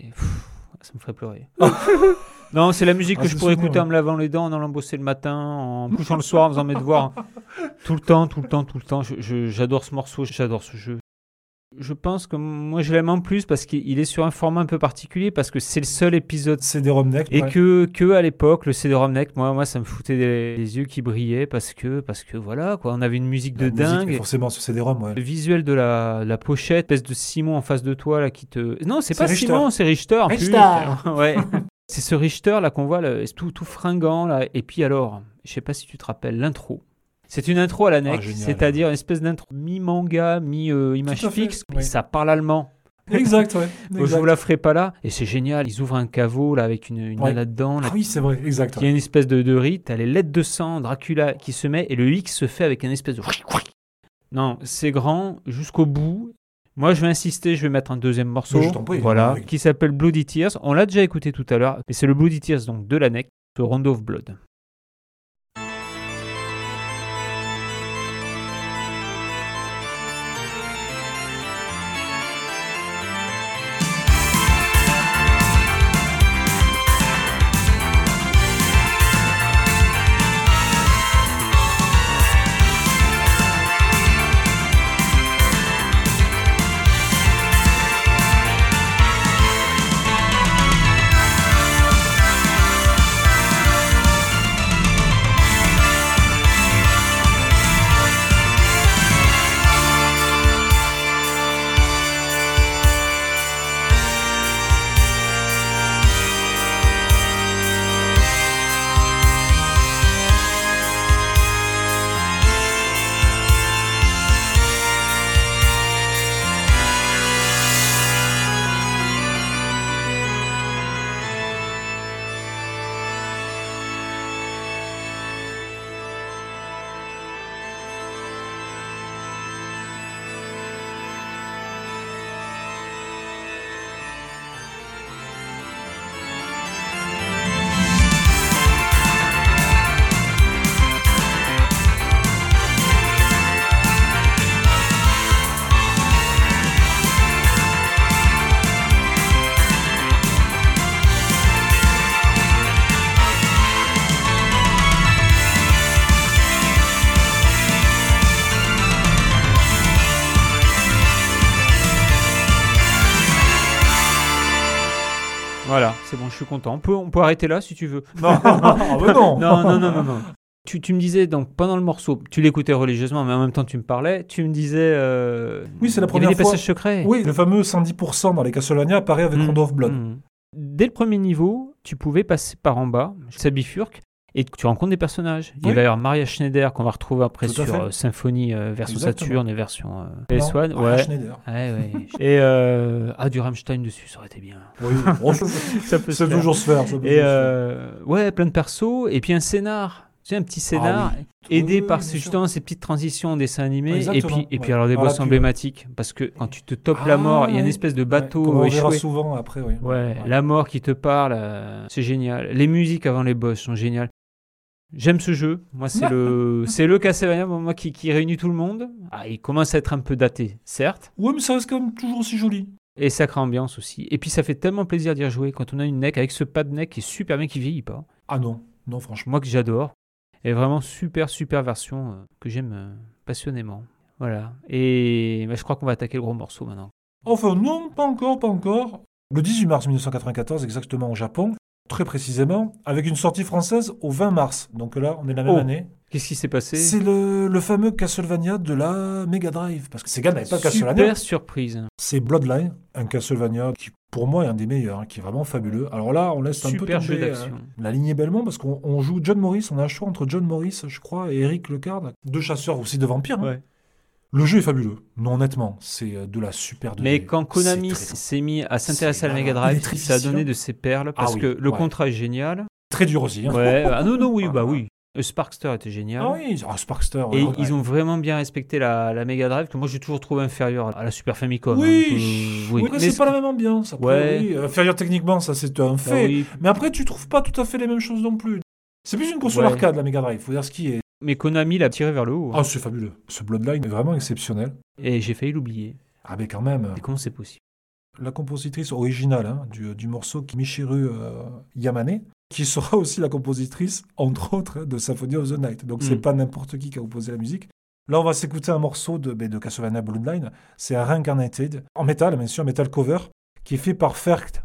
Ça me ferait pleurer. non, c'est la musique Ah, que je pourrais écouter en me lavant les dents, en allant bosser le matin, en me couchant le soir, en faisant mes devoirs. Tout le temps, tout le temps, tout le temps. J'adore ce morceau, j'adore ce jeu. Je pense que moi, je l'aime en plus parce qu'il il est sur un format un peu particulier, parce que c'est le seul épisode Romneck. et ouais. que, que à l'époque, le CD-ROM Neck, moi, moi, ça me foutait des, des yeux qui brillaient parce que, parce que voilà, quoi, on avait une musique de La musique est dingue. Forcément sur CD-ROM, ouais. Le visuel de la, la pochette, espèce de Simon en face de toi là qui te. Non, c'est pas Richter. Simon, c'est Richter. en plus. Richter. ouais. C'est ce Richter là qu'on voit, là, tout, tout fringant là. Et puis alors, je sais pas si tu te rappelles l'intro. C'est une intro à la NEC, Ah, c'est-à-dire une espèce d'intro mi-manga, mi-image fixe. Et ça parle allemand. Exact, ouais. Bon, je exact. vous la ferai pas là. Et c'est génial. Ils ouvrent un caveau là avec une, une Ouais. dedans. là, Ah oui, c'est vrai, exact. il y a une espèce de, de rite, t'as les lettres de sang, Dracula qui se met, et le X se fait avec un espèce de... Non, c'est grand jusqu'au bout. Moi, je vais insister, je vais mettre un deuxième morceau, prie, voilà, oui. qui s'appelle Bloody Tears. On l'a déjà écouté tout à l'heure, mais c'est le Bloody Tears donc de la NEC, ce Rondo of Blood. Content. On peut, on peut arrêter là si tu veux. Non, ah bah non. Non, non, non. Tu, tu me disais, donc pendant le morceau, tu l'écoutais religieusement, mais en même temps tu me parlais, tu me disais... euh, Oui, c'est la il y avait première des fois. passages secrets. Oui, le fameux 110% dans les Castlevania apparaît avec Mm, Rondo of Blood. mm. Dès le premier niveau, tu pouvais passer par en bas, ça bifurque, et tu rencontres des personnages. Il va y avoir Maria Schneider qu'on va retrouver après sur euh, Symphonie euh, version Exactement. Saturn et version euh, Non, PS1. ah, Ouais. Schneider. Ouais, ouais. et euh, ah, du Rammstein dessus, ça aurait été bien. Oui, ça peut se toujours se faire. ça peut Et se faire. euh, ouais, plein de persos, et puis un scénar. Tu sais, un petit scénar, Ah oui. aidé Oui, par justement ces petites transitions en dessin animé, et puis, et puis ouais. alors des boss emblématiques, parce que quand tu te topes Ah, la mort, il y a une ouais. espèce de Ouais, bateau comme on verra souvent après, oui. Ouais, la mort qui te parle, euh, c'est génial. Les musiques avant les boss sont géniales. J'aime ce jeu. Moi, c'est le, c'est le Castlevania moi, qui, qui réunit tout le monde. Ah, il commence à être un peu daté, certes, Ouais, mais ça reste quand même toujours aussi joli. et sacrée ambiance aussi. Et puis, ça fait tellement plaisir d'y rejouer quand on a une neck avec ce pad neck qui est super bien, qui vieillit pas. Ah non, non, franchement. Moi que j'adore. Et vraiment super, super version euh, que j'aime euh, passionnément. Voilà. Et bah, je crois qu'on va attaquer le gros morceau maintenant. Enfin, non, pas encore, pas encore. Le 18 mars 1994, exactement au Japon, très précisément, avec une sortie française au 20 mars. Donc là, on est la même Oh. année. Qu'est-ce qui s'est passé? C'est le, le fameux Castlevania de la Mega Drive. Parce que Sega n'avait pas Castlevania. Super surprise. C'est Bloodline, un Castlevania qui, pour moi, est un des meilleurs, hein, qui est vraiment fabuleux. Alors là, on laisse un peu Super tomber euh, la lignée Belmont, parce qu'on on joue John Morris, on a un choix entre John Morris, je crois, et Eric Lecard, deux chasseurs aussi de vampires. hein. Le jeu est fabuleux. Non, honnêtement, c'est euh, de la super 2D. Mais quand Konami s'est mis à s'intéresser à la Mega Drive, ça a donné de ses perles parce Ah oui, que le ouais. contrat est génial. très dur aussi. hein. Ouais, ah non, non, oui, bah oui. Sparkster était génial. Ah oui, ah, Sparkster. Et ouais, ils ont vraiment bien respecté la, la Mega Drive que moi j'ai toujours trouvé inférieure à la Super Famicom. Oui, hein, que- oui. oui. Mais c'est pas la même ambiance. Après, Ouais. oui. Inférieur techniquement, ça c'est un bah fait. oui. Mais après, tu trouves pas tout à fait les mêmes choses non plus. C'est plus une console arcade, la Mega Drive. Faut dire ce qui est. Mais Konami l'a tiré vers le haut. hein. Ah, c'est fabuleux. Ce Bloodline est vraiment exceptionnel. Et j'ai failli l'oublier. Ah, mais quand même. Et comment c'est possible? La compositrice originale hein, du, du morceau, Michiru euh, Yamane, qui sera aussi la compositrice, entre autres, de Symphony of the Night. Donc, c'est Mm. pas n'importe qui qui a composé la musique. Là, on va s'écouter un morceau de, ben, de Castlevania Bloodline. C'est un Reincarnated, en métal, bien sûr, metal cover, qui est fait par Ferkt.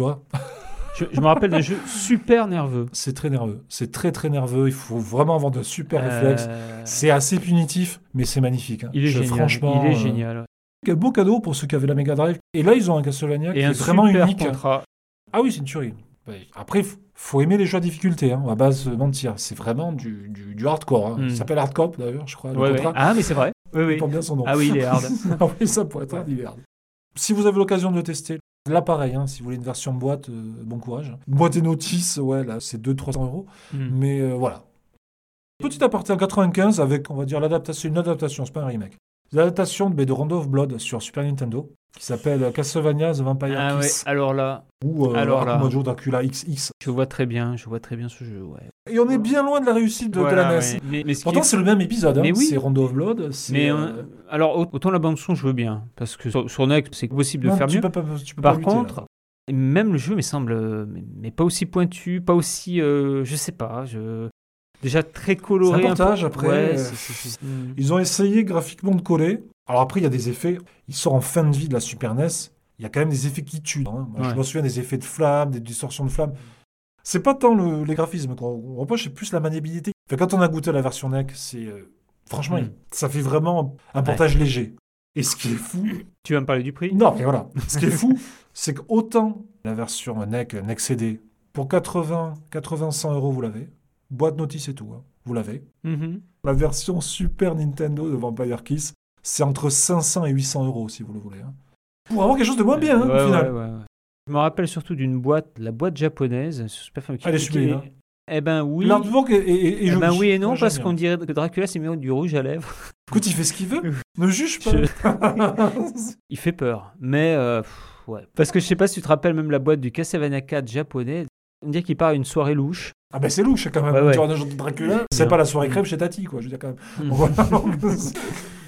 Tu vois Je, je me rappelle d'un jeu super nerveux. C'est très nerveux. C'est très, très nerveux. Il faut vraiment avoir de super Euh, réflexes. C'est assez punitif, mais c'est magnifique. hein. Il est Je- génial. Franchement, il est euh, génial. Quel beau cadeau pour ceux qui avaient la Mega Drive. Et là, ils ont un Castlevania Et qui un est vraiment unique. contrat. Ah oui, c'est une tuerie. Ouais. Après, faut aimer les jeux à difficulté. Hein. On va pas se mentir. C'est vraiment du, du, du hardcore. hein. Mm. Ça s'appelle Hardcore, d'ailleurs, je crois. le Ouais, ouais. Ah, mais c'est vrai. Oui, Il oui. porte bien son nom. Ah oui, il est hard. Ah oui, ça pourrait être un hiver. Si vous avez l'occasion de le tester, là pareil, hein, si vous voulez une version boîte, euh, bon courage. Boîte et notice, ouais, là c'est 200-300 euros. Hmm. Mais euh, voilà. Petit aparté en 95 avec, on va dire, l'adaptation, une adaptation, c'est pas un remake. L'adaptation de, de Rondo of Blood sur Super Nintendo qui s'appelle euh, Castlevania The Vampire Ah ouais, alors là, ou euh, alors là. Akumajo Dracula XX. je vois très bien, je vois très bien ce jeu, ouais. Et on est bien loin de la réussite de, la NES. ouais. Mais, mais ce Pourtant, est- c'est le même épisode. hein. Oui. C'est Rondo of Blood. mais euh, euh, alors au- autant la bande son je veux bien parce que sur, sur c'est possible de non, faire tu mieux. peux pas, tu peux Par pas lutter, contre, là. même le jeu me semble mais, mais pas aussi pointu, pas aussi euh, je sais pas, je déjà très coloré. C'est un peu. après, Ouais. Ils ont essayé graphiquement de coller. Alors après, il y a des effets. Il sort en fin de vie de la Super NES. Il y a quand même des effets qui tuent. hein. Moi, Je me souviens des effets de flammes, des distorsions de flammes. C'est pas tant le- les graphismes qu'on reproche, c'est plus la maniabilité. Quand on a goûté la version NEC, c'est euh, franchement, Mm. ça fait vraiment un portage léger. Et ce qui est fou, Tu vas me parler du prix? Non, mais voilà. Ce qui est fou, c'est qu'autant la version NEC, NEC CD, pour 80, 80, 100 euros, vous l'avez. Boîte notice et tout, hein. vous l'avez. Mhm. La version Super Nintendo de Vampire Kiss, c'est entre 500 et 800 euros si vous le voulez. hein. Pour avoir quelque chose de moins bien, hein, Ouais, au final. ouais, ouais, ouais. Je me rappelle surtout d'une boîte, la boîte japonaise sur Super Famicom. Elle est sublime, hein. Eh ben oui. L'artwork est, est- est- est Eh ben oui et non, parce qu'on dirait que Dracula s'est mis du rouge à lèvres. Écoute, il fait ce qu'il veut. ne juge pas. Il fait peur. Mais, euh, pff, ouais. Parce que je sais pas si tu te rappelles même la boîte du Castlevania 4 japonais. On dirait qu'il part à une soirée louche. ah ben c'est louche quand même. Ouais, ouais. Tu vois un agent de Dracula, c'est pas la soirée crème chez Tati, quoi. Je veux dire quand même. Mm.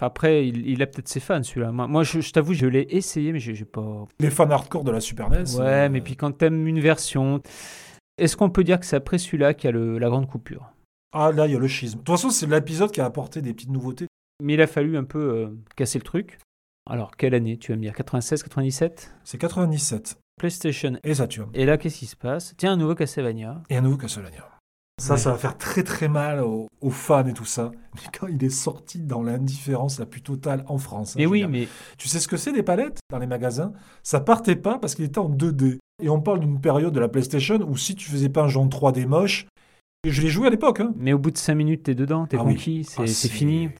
Après, il, il a peut-être ses fans celui-là. Moi, moi, je, je t'avoue, je l'ai essayé, mais j'ai j'ai pas. Les fans hardcore de la Super NES. Ouais, euh, mais puis quand t'aimes une version. Est-ce qu'on peut dire que c'est après celui-là qu'il y a le- la grande coupure? Ah là, il y a le schisme. De toute façon, c'est l'épisode qui a apporté des petites nouveautés. Mais il a fallu un peu euh, casser le truc. Alors, quelle année tu vas me dire? 96, 97 C'est 97. PlayStation. Et Saturn. Et là, qu'est-ce qui se passe? Tiens, un nouveau Castlevania. Et un nouveau Castlevania. Ça, Ouais. ça va faire très très mal aux, aux fans et tout ça. Mais quand il est sorti dans l'indifférence la plus totale en France. hein, veux oui, dire. mais Tu sais ce que c'est des palettes dans les magasins? Ça partait pas parce qu'il était en 2D. Et on parle d'une période de la PlayStation où si tu faisais pas un jeu en 3D moche, et je l'ai joué à l'époque, hein. Mais au bout de 5 minutes, t'es dedans, t'es Ah oui. conquis, c'est Ah, c'est fini.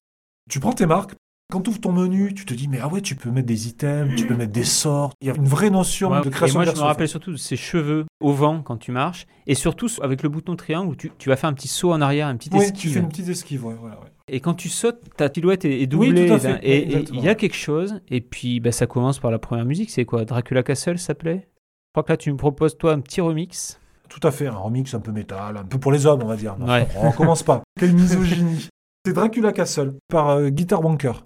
Tu prends tes marques, quand tu ouvres ton menu, tu te dis, mais ah ouais, tu peux mettre des items, tu peux mettre des sorts. Il y a une vraie notion Ouais, de et création moi, de je me rappelle surtout de ces cheveux au vent quand tu marches, et surtout avec le bouton triangle tu, tu vas faire un petit saut en arrière, un petit Oui, esquive. tu fais une petite esquive, ouais, voilà, ouais. Et quand tu sautes, ta silhouette est, est Oui, doublée. tout à fait, d'un- et- et il y a quelque chose, et puis bah, ça commence par la première musique, c'est quoi Dracula Castle ça s'appelait Je crois que là, tu me proposes, toi, un petit remix. Tout à fait, un remix un peu métal, un peu pour les hommes, on va dire. Non, Ouais. On commence pas. Quelle misogynie. C'est Dracula Castle par euh, Guitar Wanker.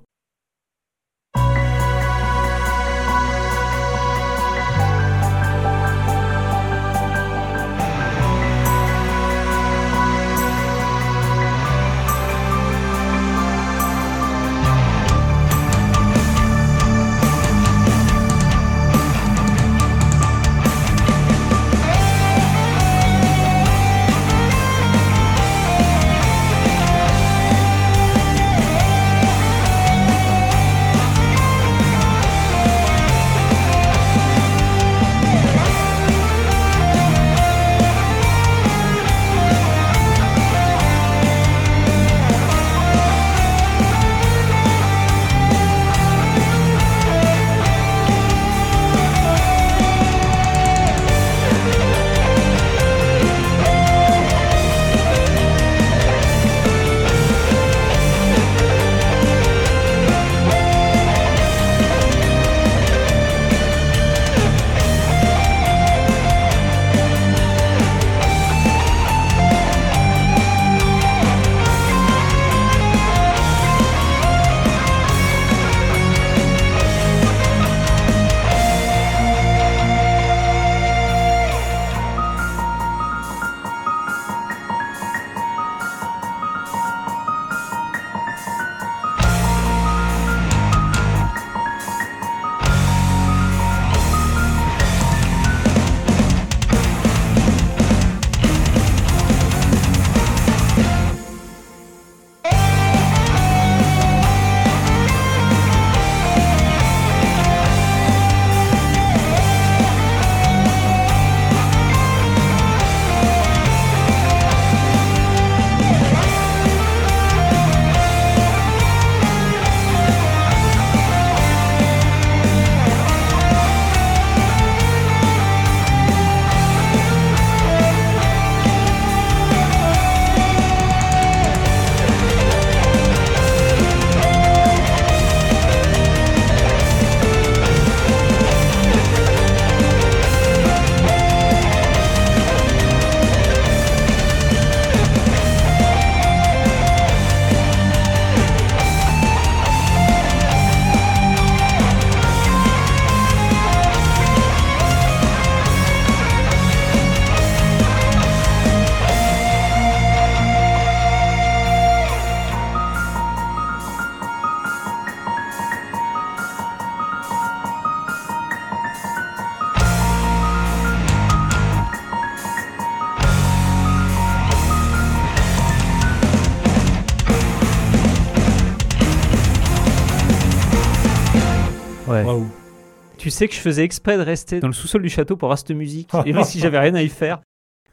Sais que je faisais exprès de rester dans le sous-sol du château pour avoir cette musique. Et même si j'avais rien à y faire.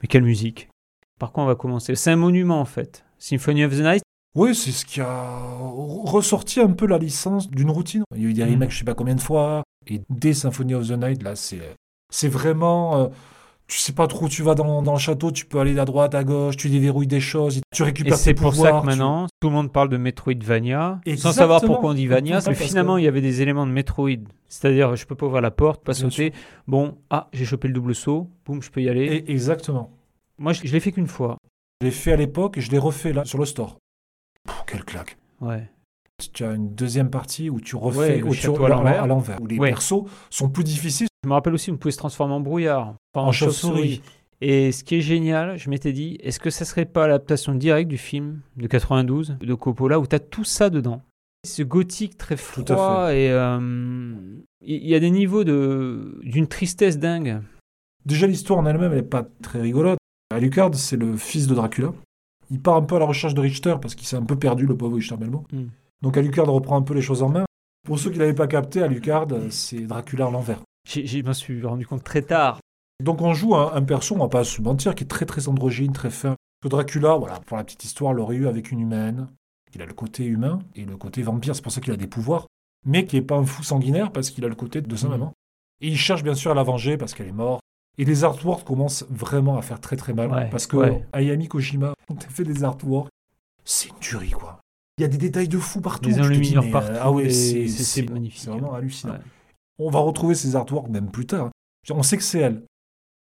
Mais quelle musique Par quoi on va commencer? C'est un monument en fait. Symphony of the Night. Oui, c'est ce qui a ressorti un peu la licence d'une routine. Il y a eu des Mhm. remakes, je sais pas combien de fois. Et dès Symphony of the Night, là, c'est, c'est vraiment. euh, tu sais pas trop où tu vas dans, dans le château, tu peux aller à droite, à gauche, tu déverrouilles des choses, tu Et récupères c'est tes pour pouvoirs. ça que tu- maintenant, tout le monde parle de Metroidvania, sans Exactement. savoir pourquoi on dit Vania, mais finalement que- il y avait des éléments de Metroid. C'est-à-dire, je peux pas ouvrir la porte, pas Bien sauter. Bon, ah, j'ai chopé le double saut, boum, je peux y aller. Et- exactement. Moi, je, je l'ai fait qu'une fois. Je l'ai fait à l'époque et je l'ai refait là, sur le store. Pff, quelle claque. Ouais. Tu as une deuxième partie où tu refais Ouais, le où tu- château à l'envers. à l'envers, où les Ouais. persos sont plus difficiles. Je me rappelle aussi, on pouvait se transformer en brouillard, en, En chauve-souris. Et ce qui est génial, je m'étais dit, est-ce que ça serait pas l'adaptation directe du film de 92 de Coppola où tu as tout ça dedans? Ce gothique très Tout à froid et euh, il y a des niveaux de d'une tristesse dingue. Déjà, l'histoire en elle-même, elle n'est pas très rigolote. Alucard, c'est le fils de Dracula. Il part un peu à la recherche de Richter parce qu'il s'est un peu perdu, le pauvre Richter Belmont. Mm. Donc Alucard reprend un peu les choses en main. Pour ceux qui l'avaient pas capté, Alucard, c'est Dracula à l'envers. Je me suis rendu compte très tard. Donc on joue un, un perso, on va pas se mentir, qui est très très androgyne, très fin. Que Dracula, voilà, pour la petite histoire, l'aurait eu avec une humaine. Il a le côté humain et le côté vampire, c'est pour ça qu'il a des pouvoirs. Mais qui est pas un fou sanguinaire parce qu'il a le côté de sa Mhm. maman. Et il cherche bien sûr à la venger parce qu'elle est morte. Et les artworks commencent vraiment à faire très très mal. Ouais, parce que ouais. Ayami Kojima, on t'a fait des artworks, c'est une tuerie quoi. Il y a des détails de fou partout. Des enluminures euh, partout, Ah ouais, c'est magnifique. C'est vraiment hallucinant. Ouais. On va retrouver ces artworks même plus tard. On sait que c'est elle.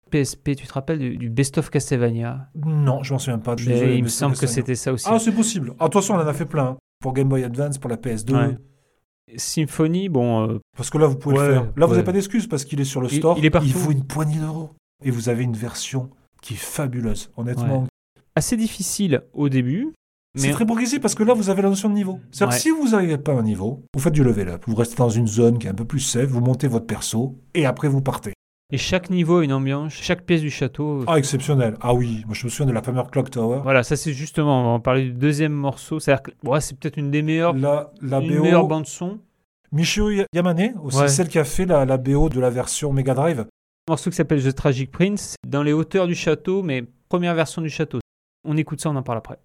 PSP, tu te rappelles du, du Best of Castlevania? Non, je m'en souviens pas. Désolé, Il me semble que c'était ça aussi. Ah, c'est possible. Ah, attention, on en a fait plein. hein. Pour Game Boy Advance, pour la PS2. Ouais. Symphony, bon, euh, Parce que là, vous pouvez Ouais, le faire. Là, vous n'avez pas d'excuses parce qu'il est sur le Il- store. il est partout. faut une poignée d'euros. Et vous avez une version qui est fabuleuse. Honnêtement, assez difficile au début. C'est Mais très progressif parce que là, vous avez la notion de niveau. C'est-à-dire que Ouais. si vous n'arrivez pas à un niveau, vous faites du level up. Vous restez dans une zone qui est un peu plus safe, vous montez votre perso et après vous partez. et chaque niveau a une ambiance, chaque pièce du château. Ah, exceptionnel. Ah oui, moi je me souviens de la première Clock Tower. Voilà, ça c'est justement, on va en parler du deuxième morceau. C'est-à-dire que ouais, c'est peut-être une des meilleures, La, la une BO, meilleure bande son. Michio Yamane, aussi Ouais. celle qui a fait la, la BO de la version Mega Drive. Un morceau qui s'appelle The Tragic Prince, dans les hauteurs du château, mais première version du château. On écoute ça, on en parle après.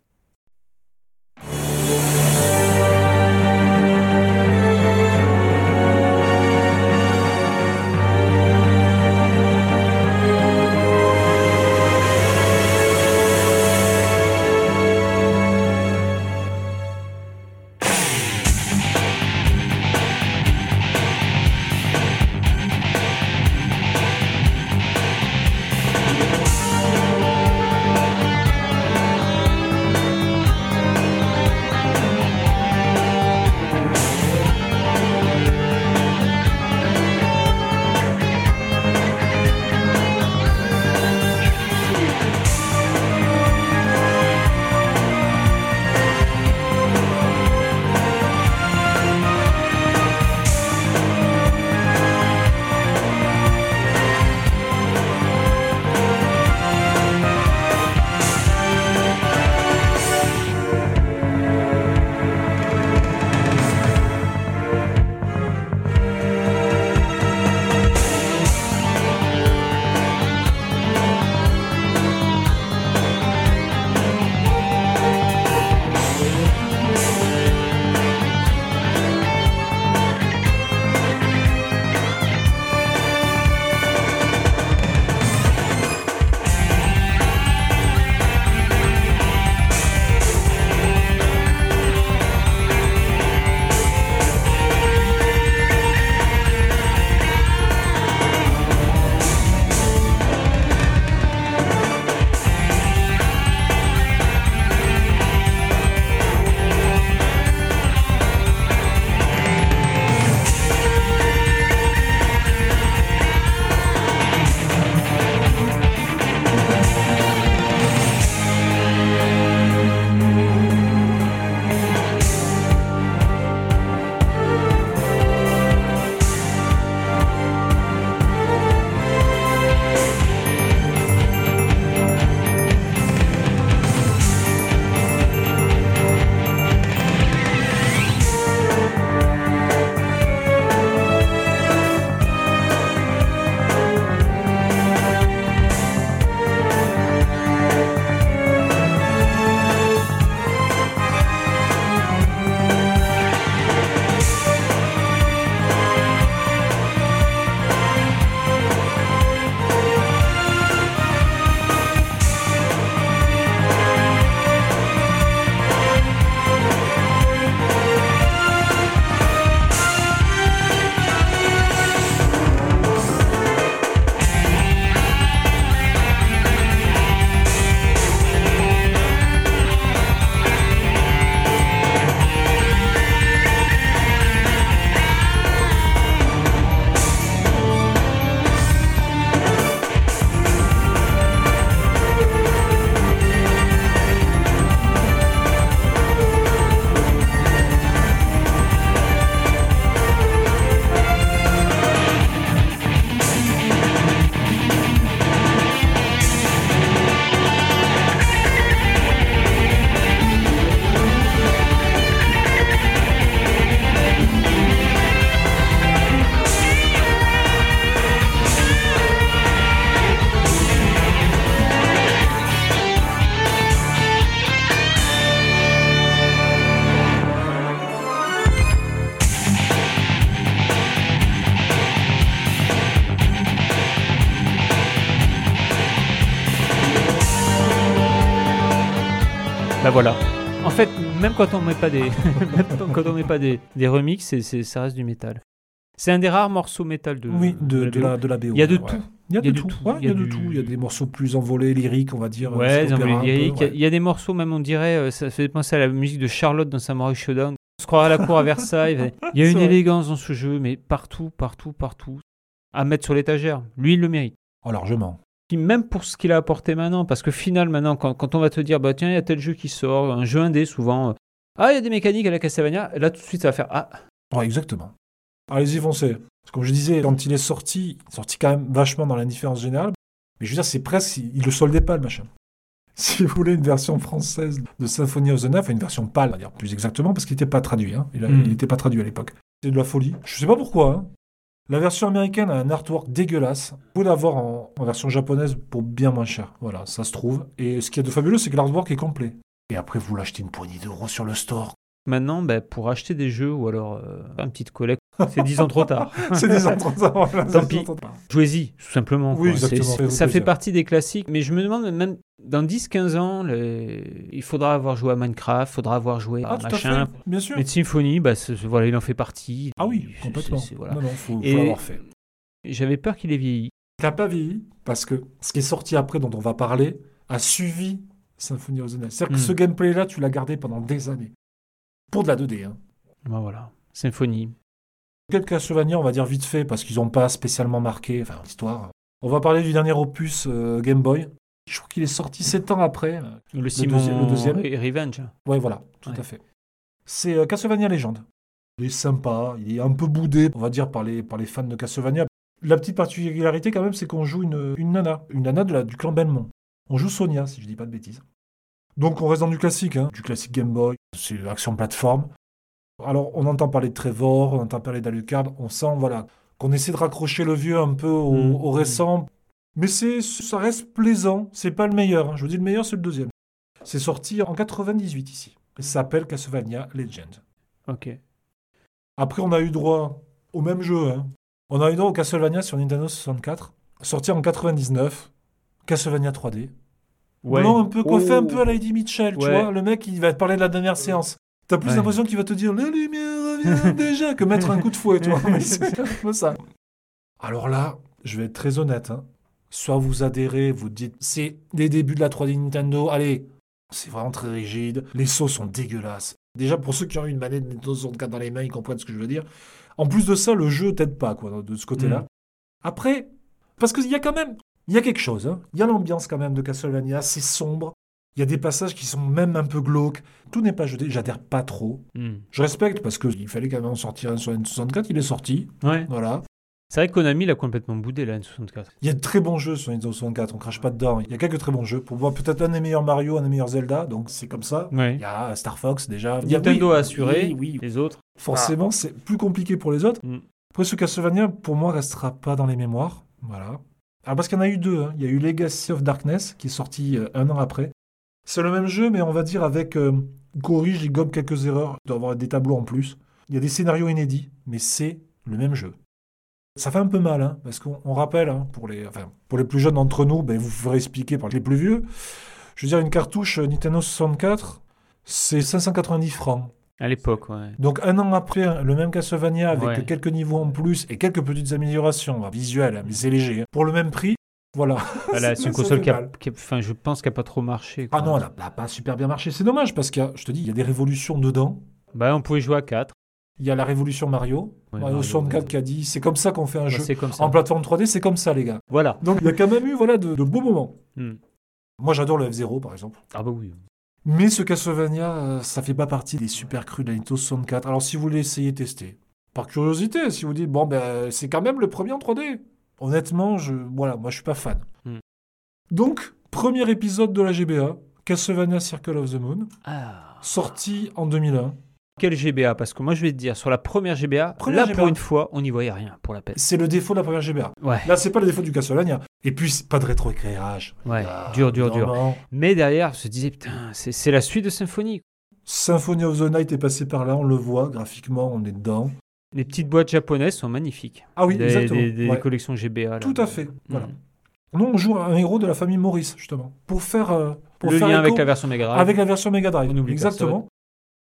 Quand on met pas des, même quand on met pas des, des remixes, ça reste du métal. C'est un des rares morceaux métal de. Oui, de, de la, de la BO. Il y a de ouais. tout. Il y a de tout. il y a de tout. Il y a des morceaux plus envolés, lyriques, on va dire. Ouais, les lyriques. peu, Il y a- ouais. il y, a des morceaux, même on dirait, euh, ça fait penser à la musique de Charlotte dans Samurai Showdown. On se croirait à la cour à Versailles. Il y a une élégance dans ce jeu, mais partout, partout, partout. À mettre sur l'étagère. Lui, il le mérite. Oh, largement. Puis même pour ce qu'il a apporté maintenant, parce que final, maintenant, quand, quand on va te dire, bah tiens, il y a tel jeu qui sort, un jeu indé souvent, ah, il y a des mécaniques à la Castlevania, là tout de suite ça va faire, ah, Ouais, exactement. Allez-y, foncez. Parce que Comme je disais, quand il est sorti, il est sorti quand même vachement dans l'indifférence générale. Mais je veux dire, c'est presque, il, le soldait pas, le machin. Si vous voulez une version française de Symphony of the Night, enfin une version pâle, on va dire plus exactement, parce qu'il n'était pas traduit. Hein. Il Mm. n'était pas traduit à l'époque. C'est de la folie. Je sais pas pourquoi. hein. La version américaine a un artwork dégueulasse. Vous pouvez l'avoir en, en version japonaise pour bien moins cher. Voilà, ça se trouve. Et ce qui est de fabuleux, c'est que l'artwork est complet. Et après, vous l'achetez une poignée d'euros sur le store. maintenant, bah, pour acheter des jeux ou alors euh, une petite collecte, c'est 10 ans trop tard. c'est des ans trop tard, voilà, Tant pis. Jouez-y, tout simplement. Oui, quoi. Exactement. ça fait partie des classiques, mais je me demande même dans 10-15 ans, les- il faudra avoir joué à Minecraft, il faudra avoir joué à Ah, à machin. fait, bien sûr. Mais de Symphony, bah, c'est- voilà, il en fait partie. Ah oui, C'est- complètement. c'est- c'est- voilà. Non, non, faut, l'avoir fait. J'avais peur qu'il ait vieilli. Il n'a pas vieilli parce que ce qui est sorti après, dont on va parler, a suivi Symphony of the Night. C'est-à-dire que Hmm. ce gameplay-là, tu l'as gardé pendant des années. Pour de la 2D. Hein. Voilà, Symphony. Quelques Castlevania, on va dire vite fait, parce qu'ils n'ont pas spécialement marqué enfin, l'histoire. On va parler du dernier opus euh, Game Boy. Je crois qu'il est sorti 7 ans après. Le, Simon deuxi- le deuxième. Re- Revenge. Ouais, voilà, tout Ouais. à fait. C'est euh, Castlevania Légende. Il est sympa, il est un peu boudé, on va dire, par les, par les fans de Castlevania. La petite particularité, quand même, c'est qu'on joue une, une nana, une nana de la, du clan Belmont. On joue Sonia, si je dis pas de bêtises. Donc, on reste dans du classique, hein, du classique Game Boy, c'est l'action plateforme. Alors, on entend parler de Trevor, on entend parler d'Alucard, on sent, voilà, qu'on essaie de raccrocher le vieux un peu au, Mm. au récent. Mais c'est, ça reste plaisant, c'est pas le meilleur. hein. Je vous dis, le meilleur, c'est le deuxième. C'est sorti en 98 ici. Et ça s'appelle Castlevania Legend. Ok. Après, on a eu droit au même jeu. hein. On a eu droit au Castlevania sur Nintendo 64, sorti en 99. Castlevania 3D. Blanc un peu coiffé un Oh. peu à Lady Mitchell, tu Ouais. vois. Le mec, il va te parler de la dernière séance. T'as plus Ouais. l'impression qu'il va te dire la lumière revient déjà que mettre un coup de fouet, tu vois. Mais c'est un peu ça. Alors là, je vais être très honnête. hein. Soit vous adhérez, vous dites c'est les débuts de la 3D Nintendo, allez, c'est vraiment très rigide, les sauts sont dégueulasses. Déjà, pour ceux qui ont eu une manette Nintendo 64 dans les mains, ils comprennent ce que je veux dire. En plus de ça, le jeu t'aide pas, quoi, de ce côté-là. Mm. Après, parce qu'il y a quand même, il y a quelque chose, hein. il y a l'ambiance quand même de Castlevania, c'est sombre, il y a des passages qui sont même un peu glauques, tout n'est pas jeté, j'adhère pas trop. Hmm. Je respecte parce qu'il fallait quand même en sortir un sur N64, il est sorti, Ouais. voilà. C'est vrai que Konami l'a complètement boudé la N64. Il y a de très bons jeux sur Nintendo 64, on crache pas dedans. Il y a quelques très bons jeux. Pour moi, peut-être un des meilleurs Mario, un des meilleurs Zelda, donc c'est comme ça. Ouais. Il y a Star Fox déjà. Il y a- Nintendo oui, assuré, Oui, oui. les autres. Forcément, c'est plus compliqué pour les autres. Mm. Après, ce Castlevania, pour moi, restera pas dans les mémoires. Voilà. Alors, parce qu'il y en a eu deux. hein. Il y a eu Legacy of Darkness, qui est sorti euh, un an après. C'est le même jeu, mais on va dire avec. euh, corrige, il gobe quelques erreurs. Il doit avoir des tableaux en plus. Il y a des scénarios inédits, mais c'est le même jeu. Ça fait un peu mal, hein, parce qu'on on rappelle, hein, pour, les, enfin, pour les plus jeunes d'entre nous, ben, vous ferez expliquer par les plus vieux. Je veux dire, une cartouche euh, Nintendo 64, c'est 590 francs. À l'époque, ouais. Donc un an après, le même Castlevania avec Ouais. quelques niveaux en plus et quelques petites améliorations hein, visuelles, hein, mais c'est léger. hein. Pour le même prix, voilà. Voilà, c'est une console qui a, mal. qui a- enfin, je pense qu'elle a pas trop marché. quoi. Ah non, elle n'a pas super bien marché. C'est dommage parce que, je te dis, il y a des révolutions dedans. Bah, on pouvait jouer à 4. Il y a la révolution Mario. Ouais, Mario Mario, 64 ouais. qui a dit, c'est comme ça qu'on fait un jeu. c'est comme ça. En plateforme 3D, c'est comme ça, les gars. Voilà. Donc il y a quand même eu voilà, de, de beaux moments. Hmm. Moi, j'adore le F0, par exemple. Ah bah oui. Mais ce Castlevania, euh, ça fait pas partie des super crus de la Nintendo 64. Alors si vous voulez essayer, tester. Par curiosité, si vous dites, bon, ben, c'est quand même le premier en 3D. Honnêtement, je, voilà, moi, je suis pas fan. Hmm. Donc, premier épisode de la GBA, Castlevania Circle of the Moon, Ah. sorti en 2001. Quel GBA Parce que moi, je vais te dire, sur la première GBA, Première là, GBA. pour une fois, on n'y voyait rien pour la peine. C'est le défaut de la première GBA. Ouais. Là, c'est pas le défaut du Castlevania. Et puis, pas de rétroéclairage. Ouais, Ah, dur, dur, dur. non. Mais derrière, je me disais, putain, c'est la suite de Symphony. Symphony of the Night est passé par là, on le voit, graphiquement, on est dedans. Les petites boîtes japonaises sont magnifiques. Ah oui, des, exactement. Des, des Ouais. collections GBA. là. Tout à fait. Voilà. Mhm. Non, on joue un héros de la famille Maurice, justement. Pour faire. euh, pour Le faire lien avec la version Mega Drive. avec la version Mega Drive. Exactement.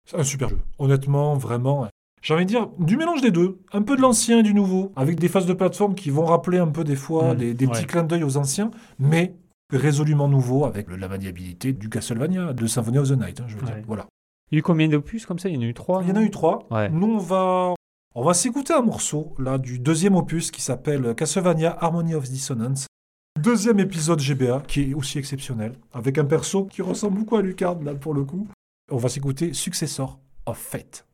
C'est un super jeu. Honnêtement, vraiment. J'ai envie de dire du mélange des deux. Un peu de l'ancien et du nouveau. Avec des phases de plateforme qui vont rappeler un peu des fois Mm, des, des petits clins d'œil aux anciens. Mais résolument nouveau avec la maniabilité du Castlevania, de Symphony of the Night. hein, je veux Ouais. dire. Voilà. Il y a eu combien d'opus comme ça? Il y en a eu trois Il y en a eu trois. Ouais. Nous, on va, on va s'écouter un morceau là du deuxième opus qui s'appelle Castlevania Harmony of Dissonance. Deuxième épisode GBA qui est aussi exceptionnel, avec un perso qui ressemble beaucoup à Lucard là pour le coup. On va s'écouter Successor of Fate.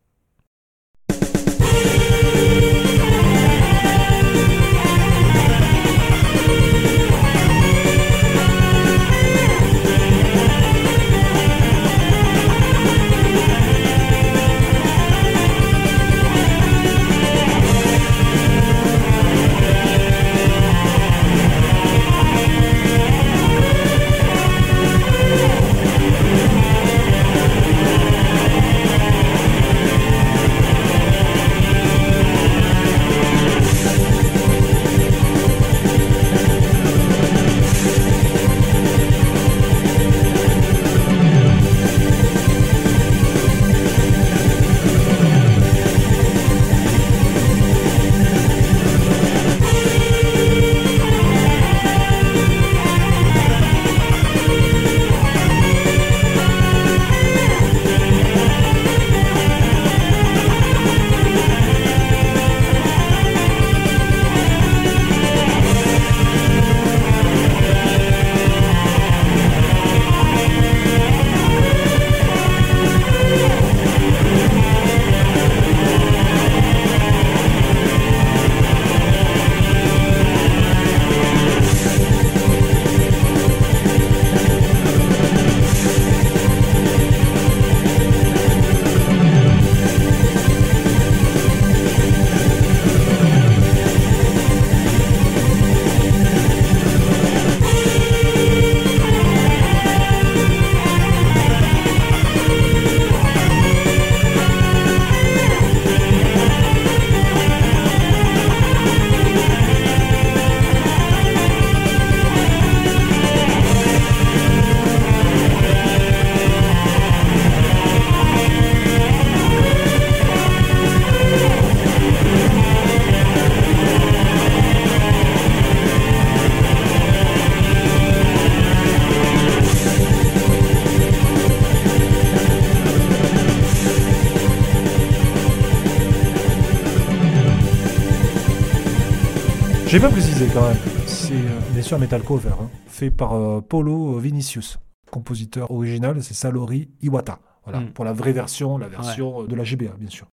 J'ai pas précisé quand même. C'est euh, bien sûr un metal cover, hein, fait par euh, Polo Vinicius, compositeur original, c'est Salori Iwata. Voilà, Mm. pour la vraie version, la version euh, de la GBA, bien sûr.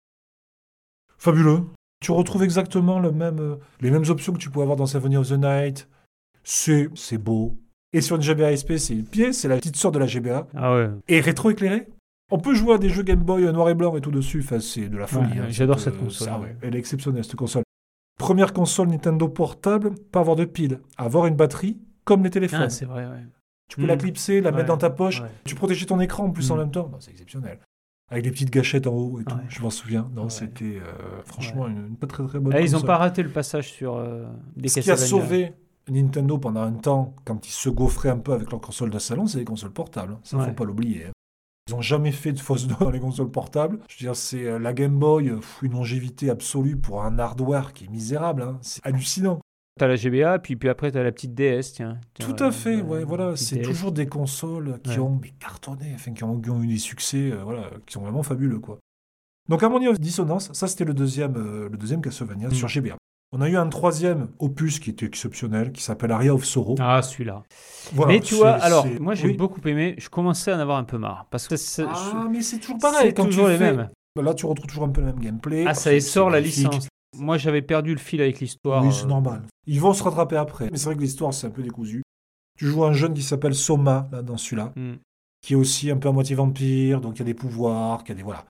Fabuleux. Tu retrouves exactement le même, euh, les mêmes options que tu pouvais avoir dans Symphony of the Night. C'est beau. Et sur une GBA SP, c'est une pièce, c'est la petite sœur de la GBA. Ah ouais. Et rétro-éclairé. On peut jouer à des jeux Game Boy noir et blanc et tout dessus. Enfin, c'est de la folie. Ouais, hein. j'adore cette console, ça, ouais. ouais. Elle est exceptionnelle, cette console. Première console Nintendo portable, pas avoir de pile, avoir une batterie comme les téléphones. Ah, c'est vrai, ouais. tu peux la clipser, la Ouais, mettre dans ta poche. ouais. Tu protégeais ton écran en plus en Mm. même temps. Non, c'est exceptionnel. Avec des petites gâchettes en haut et tout. Je m'en souviens. Non, c'était euh, franchement une, une pas très très bonne Ah, ils n'ont pas raté le passage sur euh, des Ce qui a sauvé Nintendo pendant un temps, quand ils se gaufraient un peu avec leurs consoles de salon, c'est les consoles portables. hein. Ça, Ouais. faut pas l'oublier. hein. Ils n'ont jamais fait de fausse note dans les consoles portables. Je veux dire, c'est euh, la Game Boy, euh, une longévité absolue pour un hardware qui est misérable. hein. C'est hallucinant. T'as la GBA, puis, puis après t'as la petite DS, tiens. Tout à fait, euh, ouais, voilà. C'est toujours des consoles qui Ouais. ont cartonné, enfin, qui, ont, qui ont eu des succès, euh, voilà, qui sont vraiment fabuleux, quoi. Donc, Harmony of Dissonance, ça c'était le deuxième, euh, le deuxième Castlevania Mm. sur GBA. On a eu un troisième opus qui était exceptionnel, qui s'appelle Aria of Sorrow. Ah, celui-là. Voilà, mais tu vois, c'est- alors, c'est- moi j'ai oui. beaucoup aimé, je commençais à en avoir un peu marre. Parce que c'est Ah, mais c'est toujours pareil. c'est toujours les fais- mêmes. Là, tu retrouves toujours un peu le même gameplay. Ah, ça C'est- essore c'est la licence. Moi j'avais perdu le fil avec l'histoire. Oui, c'est euh, normal. Ils vont se rattraper après. Mais c'est vrai que l'histoire, c'est un peu décousu. Tu joues un jeune qui s'appelle Soma, là, dans celui-là, hmm. qui est aussi un peu à moitié vampire, donc il y a des pouvoirs, qui a des. Voilà.